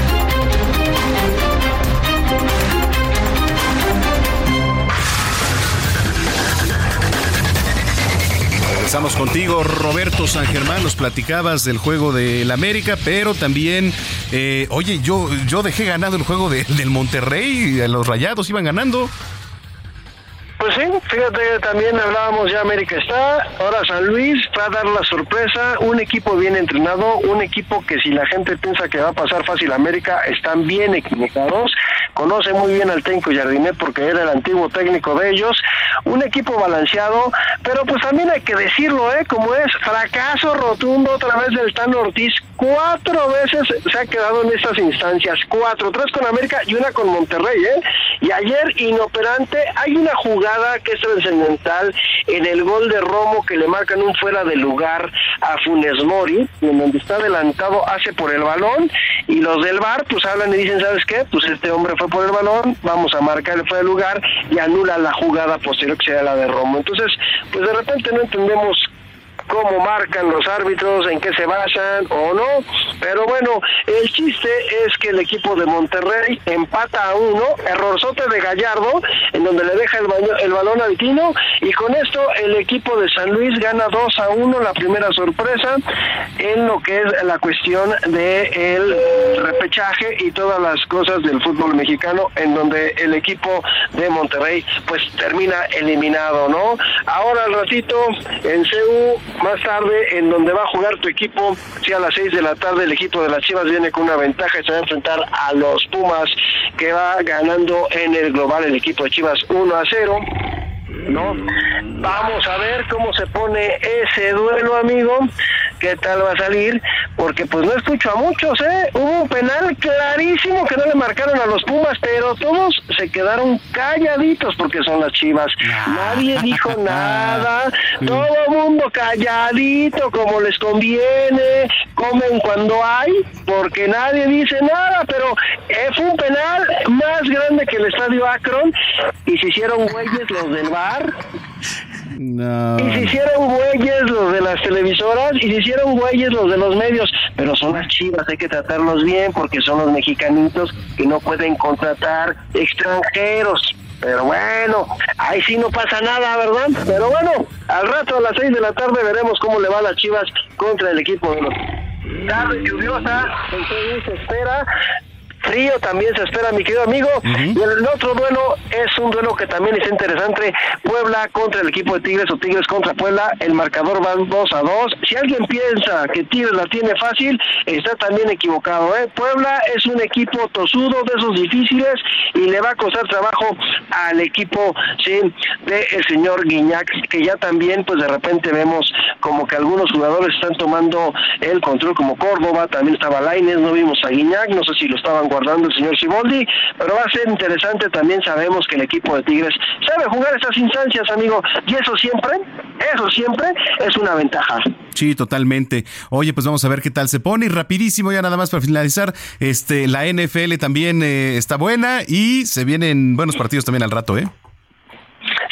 Estamos contigo, Roberto San Germán. Nos platicabas del juego del América, pero también, eh, oye, yo, yo dejé ganado el juego del Monterrey. Los rayados iban ganando. Pues sí, fíjate también hablábamos ya América está, ahora San Luis va a dar la sorpresa, un equipo bien entrenado, un equipo que si la gente piensa que va a pasar fácil América, están bien equivocados, conoce muy bien al técnico Jardinet porque era el antiguo técnico de ellos, un equipo balanceado, pero pues también hay que decirlo, ¿eh? Como es, fracaso rotundo otra vez del Tano Ortiz, cuatro veces se ha quedado en estas instancias, cuatro, tres con América y una con Monterrey, ¿eh? Y ayer, inoperante, hay una jugada que es trascendental en el gol de Romo que le marcan un fuera de lugar a Funes Mori, en donde está adelantado, hace por el balón, y los del bar pues hablan y dicen, ¿sabes qué? Pues este hombre fue por el balón, vamos a marcar el fuera de lugar y anula la jugada posterior que sea la de Romo. Entonces, pues de repente no entendemos cómo marcan los árbitros, en qué se basan o no. Pero bueno, el chiste es que el equipo de Monterrey empata a uno, errorzote de Gallardo, en donde le deja el, el balón al Tino, y con esto el equipo de San Luis gana 2 a 1, la primera sorpresa en lo que es la cuestión de el repechaje y todas las cosas del fútbol mexicano, en donde el equipo de Monterrey pues termina eliminado, ¿no? Ahora al ratito en CEU más tarde en donde va a jugar tu equipo. Si a las 6 de la tarde el equipo de las Chivas viene con una ventaja y se va a enfrentar a los Pumas que va ganando en el global el equipo de Chivas 1 a 0. ¿No? Vamos a ver cómo se pone ese duelo, amigo. ¿Qué tal va a salir? Porque pues no escucho a muchos, ¿eh? Hubo un penal clarísimo que no le marcaron a los Pumas, pero todos se quedaron calladitos porque son las chivas. Nadie dijo nada, todo el mundo calladito como les conviene, comen cuando hay, porque nadie dice nada, pero eh, fue un penal más grande que el estadio Akron y se hicieron güeyes los del bar. Y se hicieron güeyes los de las televisoras y se hicieron güeyes los de los medios, pero son las chivas, hay que tratarlos bien porque son los mexicanitos que no pueden contratar extranjeros. Pero bueno, ahí sí no pasa nada, ¿verdad? Pero bueno, al rato a las seis de la tarde veremos cómo le va a las chivas contra el equipo de los... Tarde lluviosa, entonces se espera frío también se espera, mi querido amigo. Y el otro duelo es un duelo que también es interesante. Puebla contra el equipo de Tigres o Tigres contra Puebla. El marcador va 2 a 2. Si alguien piensa que Tigres la tiene fácil, está también equivocado. ¿eh? Puebla es un equipo tosudo, de esos difíciles, y le va a costar trabajo al equipo sí, de el señor Guiñac, que ya también, pues de repente vemos como que algunos jugadores están tomando el control, como Córdoba, también estaba Laines, no vimos a Guiñac, no sé si lo estaban guardando el señor Siboldi, pero va a ser interesante, también sabemos que el equipo de Tigres sabe jugar estas instancias, amigo, y eso siempre, eso siempre es una ventaja. Sí, totalmente. Oye, pues vamos a ver qué tal se pone. Y rapidísimo, ya nada más para finalizar, este, la NFL también eh, está buena y se vienen buenos partidos también al rato, ¿eh?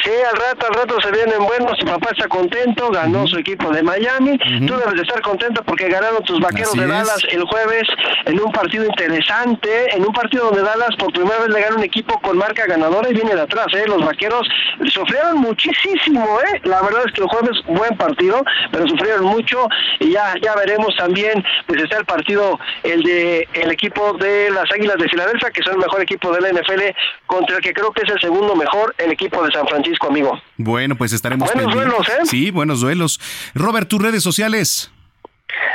Sí, al rato, al rato se vienen buenos. Su papá está contento, ganó su equipo de Miami. Tú debes de estar contento porque ganaron tus vaqueros de Dallas el jueves en un partido interesante, en un partido donde Dallas por primera vez le gana un equipo con marca ganadora y viene de atrás. ¿eh? Los vaqueros sufrieron muchísimo, ¿eh? La verdad es que el jueves buen partido, pero sufrieron mucho y ya, ya veremos también, pues está el partido, el de el equipo de las Águilas de Filadelfia, que son el mejor equipo de la NFL, contra el que creo que es el segundo mejor, el equipo de San Francisco, amigo. Bueno, pues estaremos Buenos pendientes. duelos, ¿eh? Sí, buenos duelos. Robert, tus redes sociales.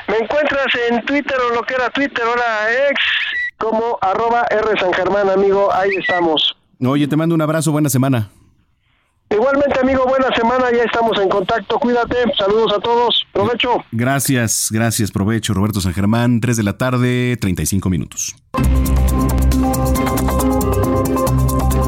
Me encuentras en Twitter o lo que era Twitter, ahora ex, como arroba R San Germán, amigo, ahí estamos. Oye, te mando un abrazo, buena semana. Igualmente, amigo, buena semana, ya estamos en contacto, cuídate, saludos a todos, provecho. Gracias, gracias, provecho. Roberto San Germán, 3 de la tarde, 35 minutos.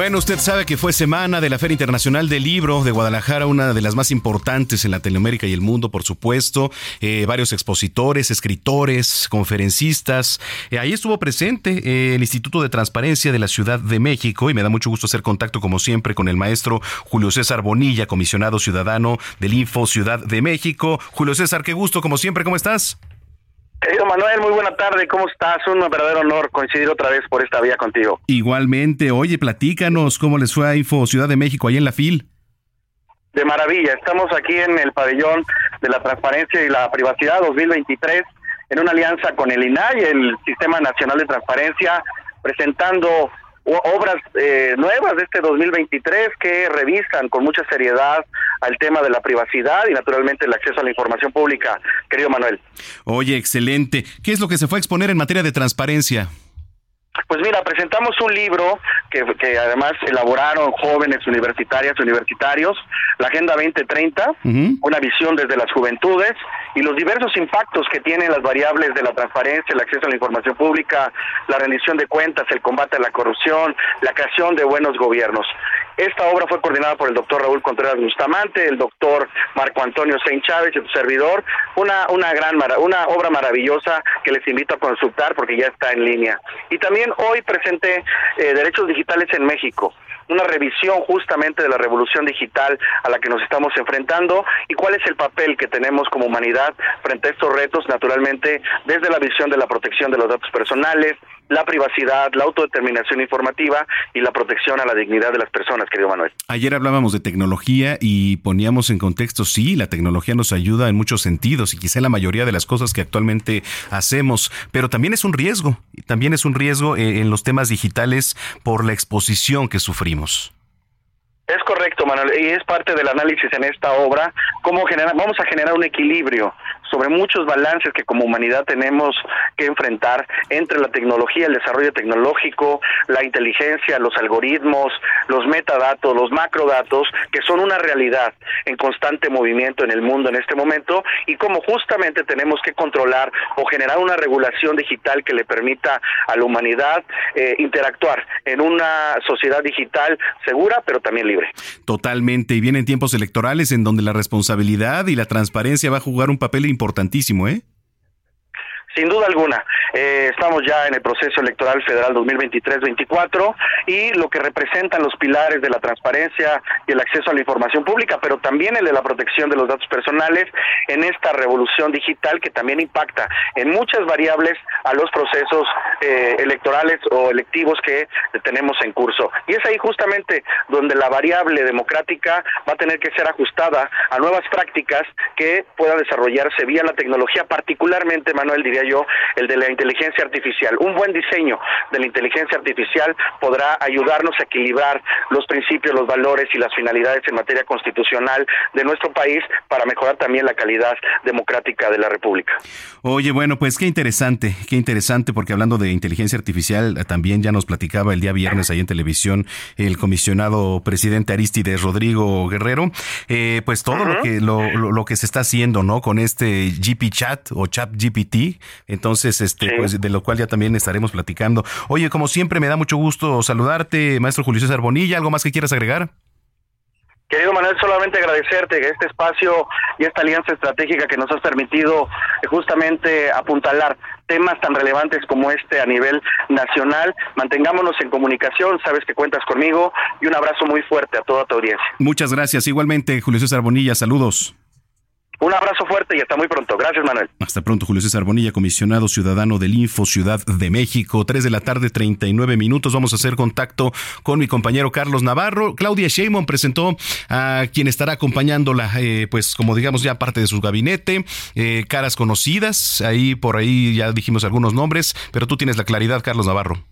Bueno, usted sabe que fue semana de la Feria Internacional del Libro de Guadalajara, una de las más importantes en Latinoamérica y el mundo, por supuesto. Eh, varios expositores, escritores, conferencistas. Eh, ahí estuvo presente eh, el Instituto de Transparencia de la Ciudad de México y me da mucho gusto hacer contacto, como siempre, con el maestro Julio César Bonilla, comisionado ciudadano del Info Ciudad de México. Julio César, qué gusto, como siempre, ¿cómo estás? Querido Manuel, muy buena tarde, ¿cómo estás? Un verdadero honor coincidir otra vez por esta vía contigo. Igualmente, oye, platícanos cómo les fue a Info Ciudad de México ahí en la FIL. De maravilla, estamos aquí en el pabellón de la transparencia y la privacidad 2023 en una alianza con el INAI, el Sistema Nacional de Transparencia, presentando obras eh, nuevas de este 2023 que revisan con mucha seriedad al tema de la privacidad y naturalmente el acceso a la información pública, querido Manuel. Oye, excelente. ¿Qué es lo que se fue a exponer en materia de transparencia? Pues mira, presentamos un libro que, que, además elaboraron jóvenes universitarias universitarios, la Agenda 2030, una visión desde las juventudes y los diversos impactos que tienen las variables de la transparencia, el acceso a la información pública, la rendición de cuentas, el combate a la corrupción, la creación de buenos gobiernos. Esta obra fue coordinada por el doctor Raúl Contreras Bustamante, el doctor Marco Antonio Saint Chávez y tu servidor, una, una gran una obra maravillosa que les invito a consultar porque ya está en línea. Y también hoy presenté eh, Derechos Digitales en México, una revisión justamente de la revolución digital a la que nos estamos enfrentando y cuál es el papel que tenemos como humanidad frente a estos retos, naturalmente, desde la visión de la protección de los datos personales, la privacidad, la autodeterminación informativa y la protección a la dignidad de las personas, querido Manuel. Ayer hablábamos de tecnología y poníamos en contexto, sí, la tecnología nos ayuda en muchos sentidos y quizá la mayoría de las cosas que actualmente hacemos, pero también es un riesgo, también es un riesgo eh, en los temas digitales por la exposición que sufrimos. Es correcto, Y es parte del análisis en esta obra, cómo generar, vamos a generar un equilibrio sobre muchos balances que como humanidad tenemos que enfrentar entre la tecnología, el desarrollo tecnológico, la inteligencia, los algoritmos, los metadatos, los macrodatos, que son una realidad en constante movimiento en el mundo en este momento, y cómo justamente tenemos que controlar o generar una regulación digital que le permita a la humanidad eh, interactuar en una sociedad digital segura, pero también libre. Totalmente. Y vienen tiempos electorales en donde la responsabilidad y la transparencia va a jugar un papel importantísimo, ¿eh? Sin duda alguna, eh, estamos ya en el proceso electoral federal 2023-24 y lo que representan los pilares de la transparencia y el acceso a la información pública, pero también el de la protección de los datos personales en esta revolución digital que también impacta en muchas variables a los procesos eh, electorales o electivos que tenemos en curso. Y es ahí justamente donde la variable democrática va a tener que ser ajustada a nuevas prácticas que puedan desarrollarse vía la tecnología, particularmente, Manuel, diría yo, el de la inteligencia artificial. Un buen diseño de la inteligencia artificial podrá ayudarnos a equilibrar los principios, los valores y las finalidades en materia constitucional de nuestro país para mejorar también la calidad democrática de la República. Oye, bueno, pues qué interesante, qué interesante, porque hablando de inteligencia artificial, también ya nos platicaba el día viernes ahí en televisión el comisionado presidente Aristides Rodrigo Guerrero, eh, pues todo lo que lo, lo, que se está haciendo, ¿no? Con este GP Chat o Chat GPT, entonces, este, pues de lo cual ya también estaremos platicando. Oye, como siempre, me da mucho gusto saludarte, maestro Julio César Bonilla. ¿Algo más que quieras agregar? Querido Manuel, solamente agradecerte este espacio y esta alianza estratégica que nos has permitido eh, justamente apuntalar temas tan relevantes como este a nivel nacional. Mantengámonos en comunicación, sabes que cuentas conmigo y un abrazo muy fuerte a toda tu audiencia. Muchas gracias. Igualmente, Julio César Bonilla, saludos. Un abrazo fuerte y hasta muy pronto. Gracias, Manuel. Hasta pronto, Julio César Bonilla, comisionado ciudadano del Info Ciudad de México. Tres de la tarde, 39 minutos. Vamos a hacer contacto con mi compañero Carlos Navarro. Claudia Sheinbaum presentó a quien estará acompañándola, eh, pues como digamos ya parte de su gabinete, eh, caras conocidas. Ahí por ahí ya dijimos algunos nombres, pero tú tienes la claridad, Carlos Navarro.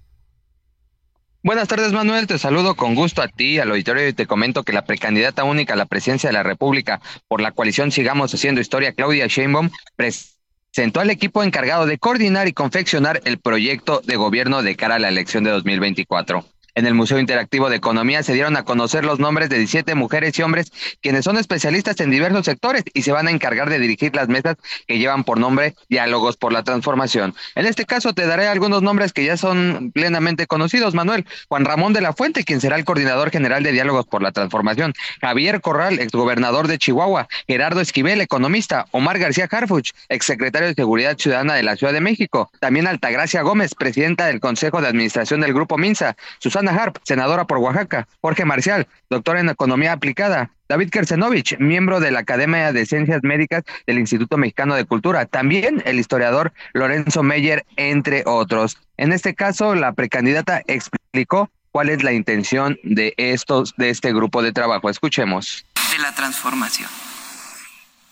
Buenas tardes, Manuel. Te saludo con gusto a ti, al auditorio, y te comento que la precandidata única a la presidencia de la República por la coalición Sigamos Haciendo Historia, Claudia Sheinbaum, presentó al equipo encargado de coordinar y confeccionar el proyecto de gobierno de cara a la elección de 2024. En el Museo Interactivo de Economía se dieron a conocer los nombres de 17 mujeres y hombres quienes son especialistas en diversos sectores y se van a encargar de dirigir las mesas que llevan por nombre Diálogos por la Transformación. En este caso te daré algunos nombres que ya son plenamente conocidos, Manuel. Juan Ramón de la Fuente, quien será el coordinador general de Diálogos por la Transformación. Javier Corral, exgobernador de Chihuahua. Gerardo Esquivel, economista. Omar García Harfuch, exsecretario de Seguridad Ciudadana de la Ciudad de México. También Altagracia Gómez, presidenta del Consejo de Administración del Grupo Minsa. Susana Harp, senadora por Oaxaca, Jorge Marcial, doctor en Economía Aplicada, David Kersenovich, miembro de la Academia de Ciencias Médicas del Instituto Mexicano de Cultura, también el historiador Lorenzo Meyer, entre otros. En este caso, la precandidata explicó cuál es la intención de estos de este grupo de trabajo. Escuchemos. De la transformación.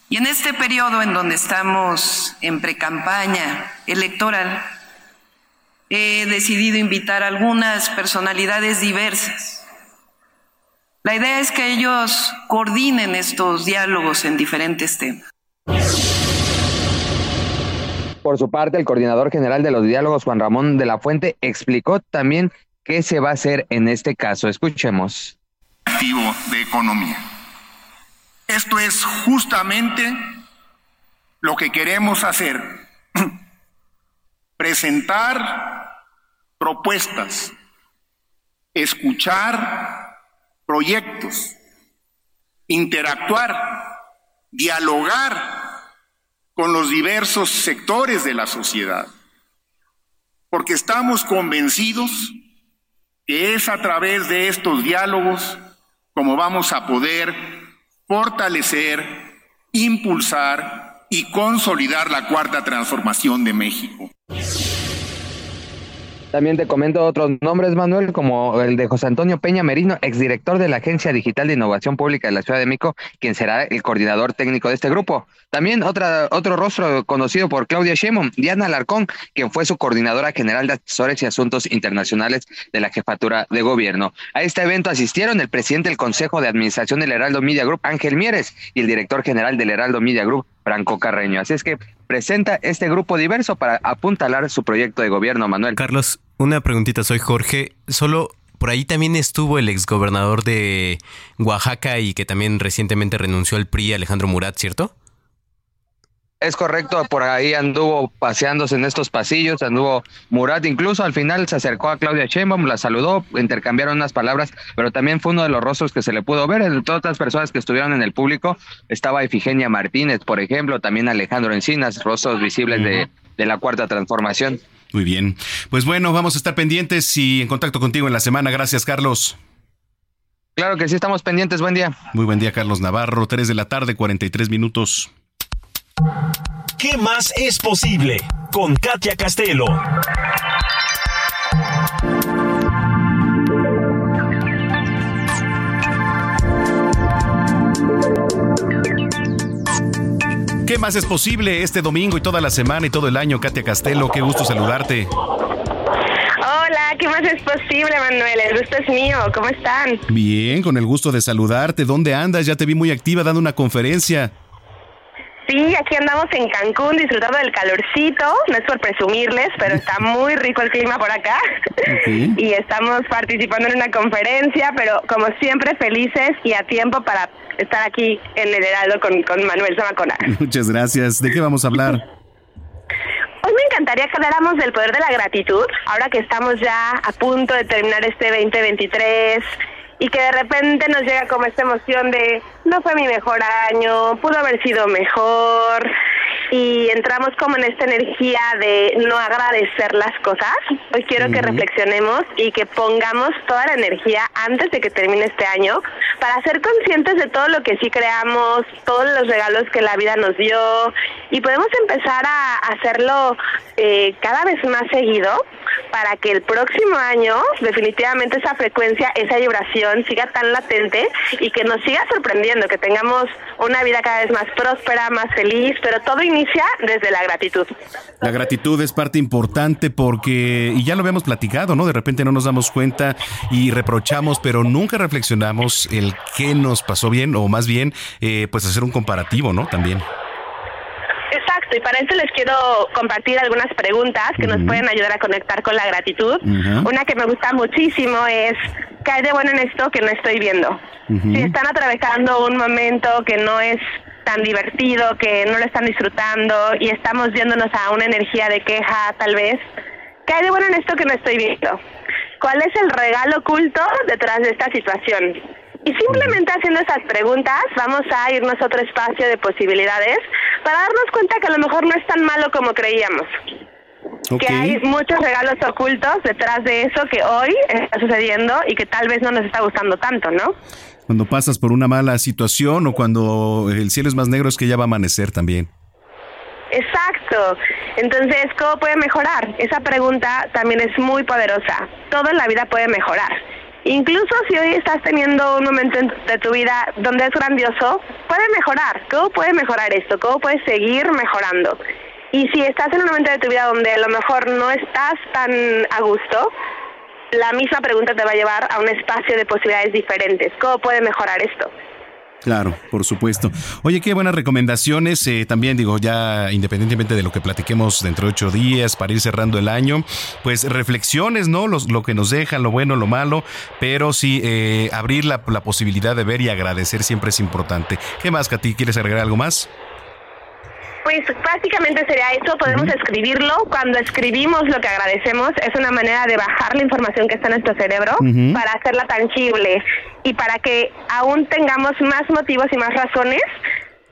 Y en este periodo en donde estamos en precampaña electoral, he decidido invitar a algunas personalidades diversas. La idea es que ellos coordinen estos diálogos en diferentes temas. Por su parte, el coordinador general de los diálogos, Juan Ramón de la Fuente, explicó también qué se va a hacer en este caso. Escuchemos. Activo de economía. Esto es justamente lo que queremos hacer presentar propuestas, escuchar proyectos, interactuar, dialogar con los diversos sectores de la sociedad, porque estamos convencidos que es a través de estos diálogos como vamos a poder fortalecer, impulsar y consolidar la cuarta transformación de México. También te comento otros nombres, Manuel, como el de José Antonio Peña Merino, exdirector de la Agencia Digital de Innovación Pública de la Ciudad de México, quien será el coordinador técnico de este grupo. También otra, otro rostro conocido por Claudia Sheinbaum, Diana Alarcón, quien fue su coordinadora general de asesores y asuntos internacionales de la jefatura de gobierno. A este evento asistieron el presidente del Consejo de Administración del Heraldo Media Group, Ángel Mieres, y el director general del Heraldo Media Group, Franco Carreño. Así es que presenta este grupo diverso para apuntalar su proyecto de gobierno, Manuel. Carlos, una preguntita, soy Jorge. Solo por ahí también estuvo el exgobernador de Oaxaca y que también recientemente renunció al PRI, Alejandro Murat, ¿cierto? Es correcto, por ahí anduvo paseándose en estos pasillos, anduvo Murat, incluso al final se acercó a Claudia Sheinbaum, la saludó, intercambiaron unas palabras, pero también fue uno de los rostros que se le pudo ver. En todas las personas que estuvieron en el público estaba Efigenia Martínez, por ejemplo, también Alejandro Encinas, rostros visibles de, de la Cuarta Transformación. Muy bien. Pues bueno, vamos a estar pendientes y en contacto contigo en la semana. Gracias, Carlos. Claro que sí, estamos pendientes. Buen día. Muy buen día, Carlos Navarro. 3 de la tarde, 43 minutos. ¿Qué más es posible? Con Katia Castelo. ¿Qué más es posible este domingo y toda la semana y todo el año, Katia Castelo? Qué gusto saludarte. Hola, ¿qué más es posible, Manuel? El gusto es mío. ¿Cómo están? Bien, con el gusto de saludarte. ¿Dónde andas? Ya te vi muy activa dando una conferencia. Sí, aquí andamos en Cancún disfrutando del calorcito, no es por presumirles, pero está muy rico el clima por acá. Y estamos participando en una conferencia, pero como siempre felices y a tiempo para estar aquí en el Heraldo con, con Manuel Zamacona. Muchas gracias. ¿De qué vamos a hablar? Hoy me encantaría que habláramos del poder de la gratitud, ahora que estamos ya a punto de terminar este 2023 y que de repente nos llega como esta emoción de no fue mi mejor año, pudo haber sido mejor y entramos como en esta energía de no agradecer las cosas. Hoy quiero que reflexionemos y que pongamos toda la energía antes de que termine este año para ser conscientes de todo lo que sí creamos, todos los regalos que la vida nos dio y podemos empezar a hacerlo eh, cada vez más seguido para que el próximo año definitivamente esa frecuencia, esa vibración siga tan latente y que nos siga sorprendiendo, que tengamos una vida cada vez más próspera, más feliz, pero todo inicia desde la gratitud. La gratitud es parte importante porque, y ya lo habíamos platicado, ¿no? De repente no nos damos cuenta y reprochamos, pero nunca reflexionamos el qué nos pasó bien o más bien, eh, pues hacer un comparativo, ¿no? También. Exacto, y para eso les quiero compartir algunas preguntas que nos pueden ayudar a conectar con la gratitud. Una que me gusta muchísimo es, ¿qué hay de bueno en esto que no estoy viendo? Si están atravesando un momento que no es tan divertido, que no lo están disfrutando y estamos yéndonos a una energía de queja tal vez, ¿qué hay de bueno en esto que no estoy viendo? ¿Cuál es el regalo oculto detrás de esta situación? Y simplemente haciendo esas preguntas vamos a irnos a otro espacio de posibilidades para darnos cuenta que a lo mejor no es tan malo como creíamos. Que hay muchos regalos ocultos detrás de eso que hoy está sucediendo y que tal vez no nos está gustando tanto, ¿no? Cuando pasas por una mala situación o cuando el cielo es más negro es que ya va a amanecer también. Exacto. Entonces, ¿cómo puede mejorar? Esa pregunta también es muy poderosa. Todo en la vida puede mejorar. Incluso si hoy estás teniendo un momento de tu vida donde es grandioso, puede mejorar. ¿Cómo puede mejorar esto? ¿Cómo puedes seguir mejorando? Y si estás en un momento de tu vida donde a lo mejor no estás tan a gusto, la misma pregunta te va a llevar a un espacio de posibilidades diferentes. ¿Cómo puede mejorar esto? Claro, por supuesto. Oye, qué buenas recomendaciones. Eh, también digo, ya independientemente de lo que platiquemos dentro de ocho días para ir cerrando el año, pues reflexiones, ¿no? Los, lo que nos deja, lo bueno, lo malo, pero sí eh, abrir la, la posibilidad de ver y agradecer siempre es importante. ¿Qué más, Katy? ¿Quieres agregar algo más? Pues prácticamente sería eso, podemos escribirlo. Cuando escribimos lo que agradecemos es una manera de bajar la información que está en nuestro cerebro para hacerla tangible y para que aún tengamos más motivos y más razones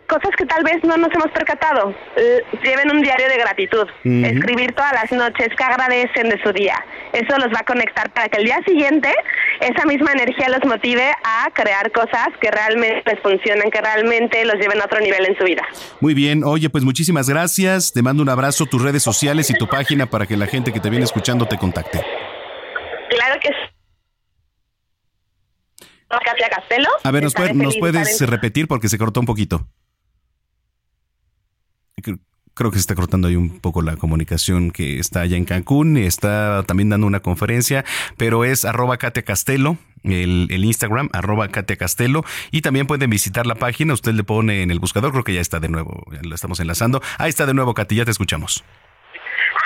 cosas que tal vez no nos hemos percatado. Eh, lleven un diario de gratitud, escribir todas las noches que agradecen de su día. Eso los va a conectar para que el día siguiente esa misma energía los motive a crear cosas que realmente les funcionan, que realmente los lleven a otro nivel en su vida. Muy bien, oye, pues muchísimas gracias. Te mando un abrazo, tus redes sociales y tu página para que la gente que te viene escuchando te contacte. Claro que sí. Castelo. A ver, ¿nos, Estaré puede- ¿nos feliz de puedes repetir porque se cortó un poquito? Creo- Creo que se está cortando ahí un poco la comunicación que está allá en Cancún, está también dando una conferencia, pero es arroba Katia Castelo, el, el Instagram, arroba Katia Castelo, y también pueden visitar la página, usted le pone en el buscador, creo que ya está de nuevo, ya lo estamos enlazando. Ahí está de nuevo, Katy, ya te escuchamos.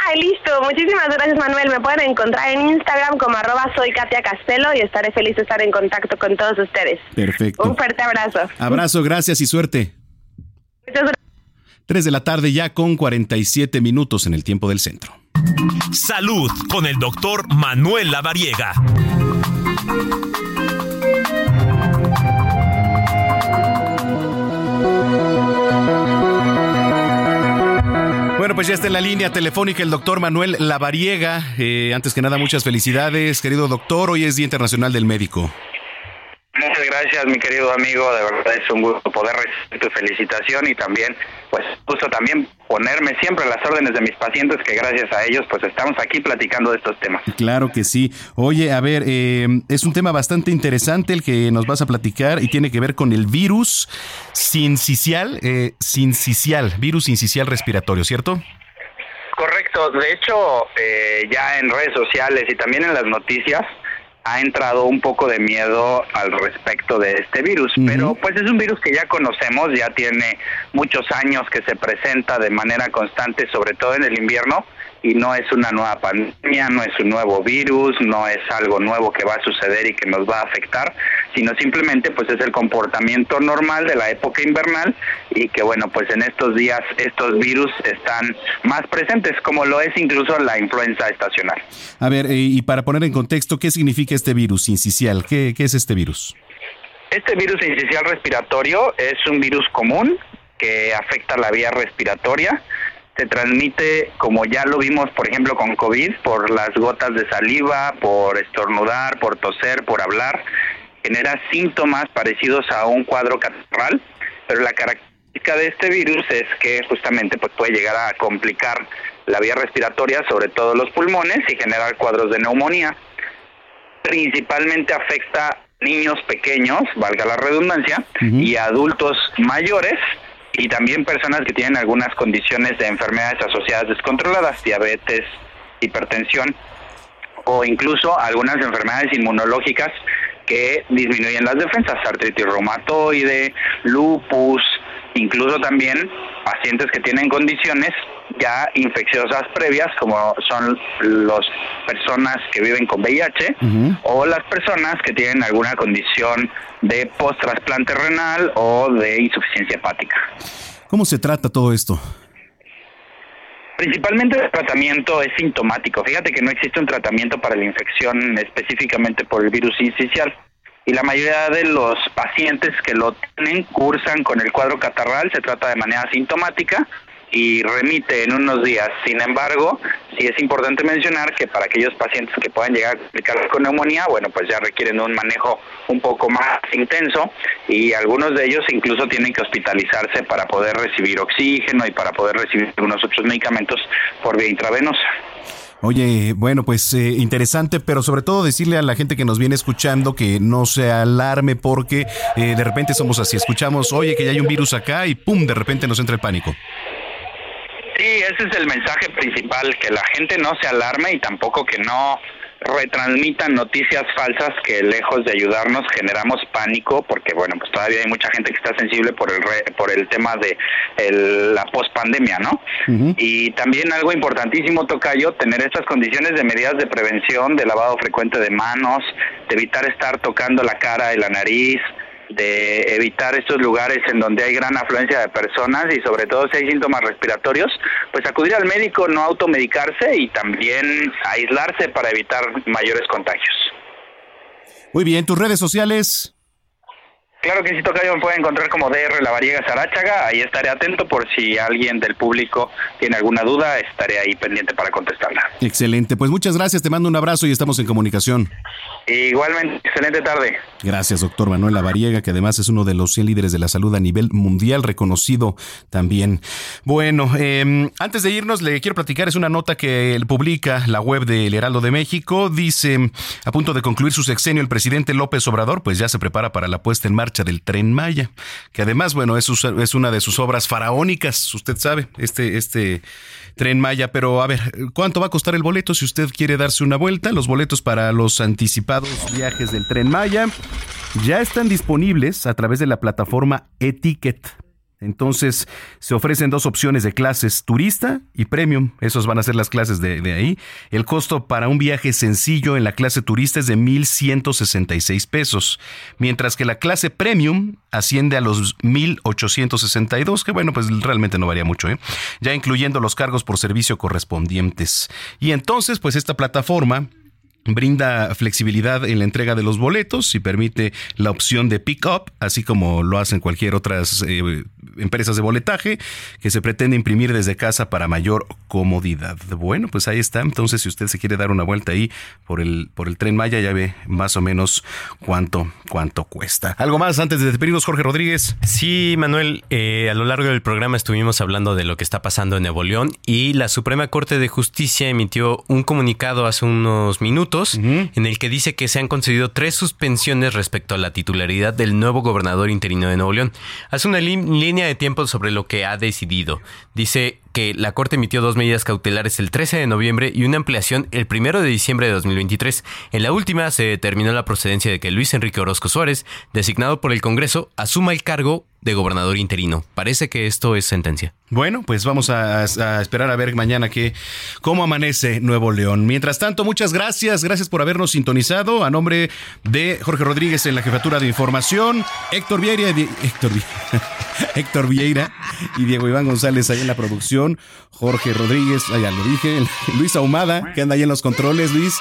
Ay, listo. Muchísimas gracias, Manuel. Me pueden encontrar en Instagram como arroba soy Katia Castelo y estaré feliz de estar en contacto con todos ustedes. Perfecto. Un fuerte abrazo. Abrazo, gracias y suerte. Muchas gracias. 3 de la tarde ya con 47 minutos en el tiempo del centro. Salud con el doctor Manuel Lavariega. Bueno, pues ya está en la línea telefónica el doctor Manuel Lavariega. Eh, antes que nada, muchas felicidades, querido doctor. Hoy es Día Internacional del Médico. Muchas gracias, mi querido amigo. De verdad es un gusto poder recibir tu felicitación y también, pues, gusto también ponerme siempre a las órdenes de mis pacientes, que gracias a ellos, pues, estamos aquí platicando de estos temas. Claro que sí. Oye, a ver, eh, es un tema bastante interesante el que nos vas a platicar y tiene que ver con el virus sincicial, eh, sincicial, virus sincicial respiratorio, ¿cierto? Correcto. De hecho, eh, ya en redes sociales y también en las noticias ha entrado un poco de miedo al respecto de este virus, pero pues es un virus que ya conocemos, ya tiene muchos años que se presenta de manera constante, sobre todo en el invierno, y no es una nueva pandemia, no es un nuevo virus, no es algo nuevo que va a suceder y que nos va a afectar, sino simplemente pues es el comportamiento normal de la época invernal y que bueno, pues en estos días estos virus están más presentes, como lo es incluso la influenza estacional. A ver, eh, y para poner en contexto, ¿qué significa este virus sincicial? ¿Qué, qué es este virus? Este virus incisional respiratorio es un virus común que afecta la vía respiratoria. Se transmite, como ya lo vimos, por ejemplo, con COVID, por las gotas de saliva, por estornudar, por toser, por hablar. Genera síntomas parecidos a un cuadro catarral, pero la característica de este virus es que justamente pues, puede llegar a complicar la vía respiratoria, sobre todo los pulmones, y generar cuadros de neumonía principalmente afecta a niños pequeños, valga la redundancia, y a adultos mayores y también personas que tienen algunas condiciones de enfermedades asociadas descontroladas, diabetes, hipertensión o incluso algunas enfermedades inmunológicas que disminuyen las defensas, artritis reumatoide, lupus, incluso también pacientes que tienen condiciones ya infecciosas previas como son las personas que viven con VIH o las personas que tienen alguna condición de post-trasplante renal o de insuficiencia hepática. ¿Cómo se trata todo esto? Principalmente el tratamiento es sintomático. Fíjate que no existe un tratamiento para la infección específicamente por el virus incisional. Y la mayoría de los pacientes que lo tienen cursan con el cuadro catarral, se trata de manera sintomática y remite en unos días. Sin embargo, sí es importante mencionar que para aquellos pacientes que puedan llegar a complicarse con neumonía, bueno, pues ya requieren un manejo un poco más intenso y algunos de ellos incluso tienen que hospitalizarse para poder recibir oxígeno y para poder recibir algunos otros medicamentos por vía intravenosa. Oye, bueno, pues eh, interesante, pero sobre todo decirle a la gente que nos viene escuchando que no se alarme porque eh, de repente somos así, escuchamos, oye, que ya hay un virus acá y pum, de repente nos entra el pánico. Sí, ese es el mensaje principal, que la gente no se alarme y tampoco que no retransmitan noticias falsas que lejos de ayudarnos generamos pánico porque bueno pues todavía hay mucha gente que está sensible por el re- por el tema de el- la pospandemia no y también algo importantísimo tocayo tener estas condiciones de medidas de prevención de lavado frecuente de manos de evitar estar tocando la cara y la nariz de evitar estos lugares en donde hay gran afluencia de personas y sobre todo si hay síntomas respiratorios, pues acudir al médico, no automedicarse y también aislarse para evitar mayores contagios. Muy bien, tus redes sociales. Claro que sí, Tocayo me puede encontrar como DR La Variega Sarachaga, ahí estaré atento por si alguien del público tiene alguna duda, estaré ahí pendiente para contestarla. Excelente, pues muchas gracias, te mando un abrazo y estamos en comunicación. Igualmente, excelente tarde. Gracias, doctor Manuel Lavariega, que además es uno de los 100 líderes de la salud a nivel mundial, reconocido también. Bueno, em, antes de irnos, le quiero platicar, es una nota que publica la web del Heraldo de México. Dice, a punto de concluir su sexenio, el presidente López Obrador, pues ya se prepara para la puesta en marcha del tren Maya, que además, bueno, es, es una de sus obras faraónicas, usted sabe, este, este tren Maya. Pero a ver, ¿cuánto va a costar el boleto si usted quiere darse una vuelta? Los boletos para los anticipados viajes del tren Maya ya están disponibles a través de la plataforma Etiquet. Entonces se ofrecen dos opciones de clases, turista y premium. Esos van a ser las clases de, ahí. El costo para un viaje sencillo en la clase turista es de 1.166 pesos, mientras que la clase premium asciende a los 1.862, que bueno, pues realmente no varía mucho, ¿eh? ya incluyendo los cargos por servicio correspondientes. Y entonces, pues esta plataforma brinda flexibilidad en la entrega de los boletos y permite la opción de pick-up, así como lo hacen cualquier otras eh, empresas de boletaje, que se pretende imprimir desde casa para mayor comodidad. Bueno, pues ahí está. Entonces, si usted se quiere dar una vuelta ahí por el, por el tren Maya, ya ve más o menos cuánto, cuánto cuesta. ¿Algo más antes de despedirnos, Jorge Rodríguez? Sí, Manuel, eh, a lo largo del programa estuvimos hablando de lo que está pasando en Nuevo León y la Suprema Corte de Justicia emitió un comunicado hace unos minutos en el que dice que se han concedido tres suspensiones respecto a la titularidad del nuevo gobernador interino de Nuevo León. Hace una línea de tiempo sobre lo que ha decidido. Dice que la Corte emitió dos medidas cautelares el 13 de noviembre y una ampliación el 1 de diciembre de 2023. En la última se determinó la procedencia de que Luis Enrique Orozco Suárez, designado por el Congreso, asuma el cargo de gobernador interino. Parece que esto es sentencia. Bueno, pues vamos a, esperar a ver mañana que cómo amanece Nuevo León. Mientras tanto, muchas gracias, gracias por habernos sintonizado. A nombre de Jorge Rodríguez en la jefatura de información, Héctor Vieira, Héctor, Héctor Vieira y Diego Iván González ahí en la producción, Jorge Rodríguez, allá lo dije, Luis Ahumada, que anda ahí en los controles, Luis.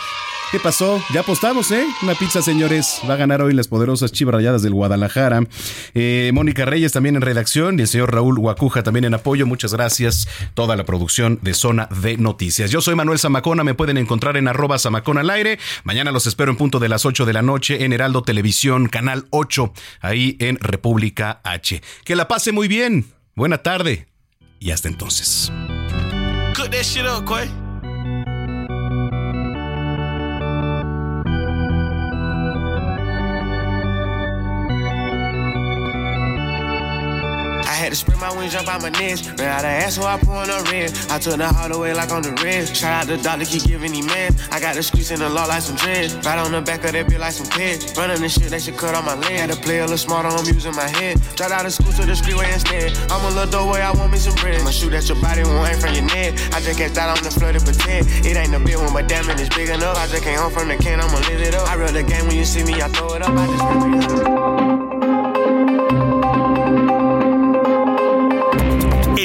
¿Qué pasó? Ya apostamos, ¿eh? Una pizza, señores. Va a ganar hoy las poderosas Chivas Rayadas del Guadalajara. Eh, Mónica Reyes también en redacción y el señor Raúl Guacuja también en apoyo. Muchas gracias. Toda la producción de Zona de Noticias. Yo soy Manuel Zamacona. Me pueden encontrar en arroba Zamacona al aire. Mañana los espero en punto de las 8 de la noche en Heraldo Televisión, canal 8, ahí en República H. Que la pase muy bien. Buena tarde. Y hasta entonces. Had to spread my wings, jump out my nest. Ran out of ass, so I put on a red. I took the hard away like on the red. Shout out the doctor, keep giving me man. I got the streets in the law like some dread. Right on the back of that bitch like some pet. Running the shit, they should cut on my leg. Had to play a little smarter, I'm using my head. Dropped out of school to the streetway instead. I'm a little doorway, I want me some bread. I'ma shoot at your body, won't aim from your neck. I just catch that on the floor to pretend. It ain't a big one, but damn it, it's big enough. I just came home from the can, I'ma live it up. I run the game when you see me, I throw it up. I just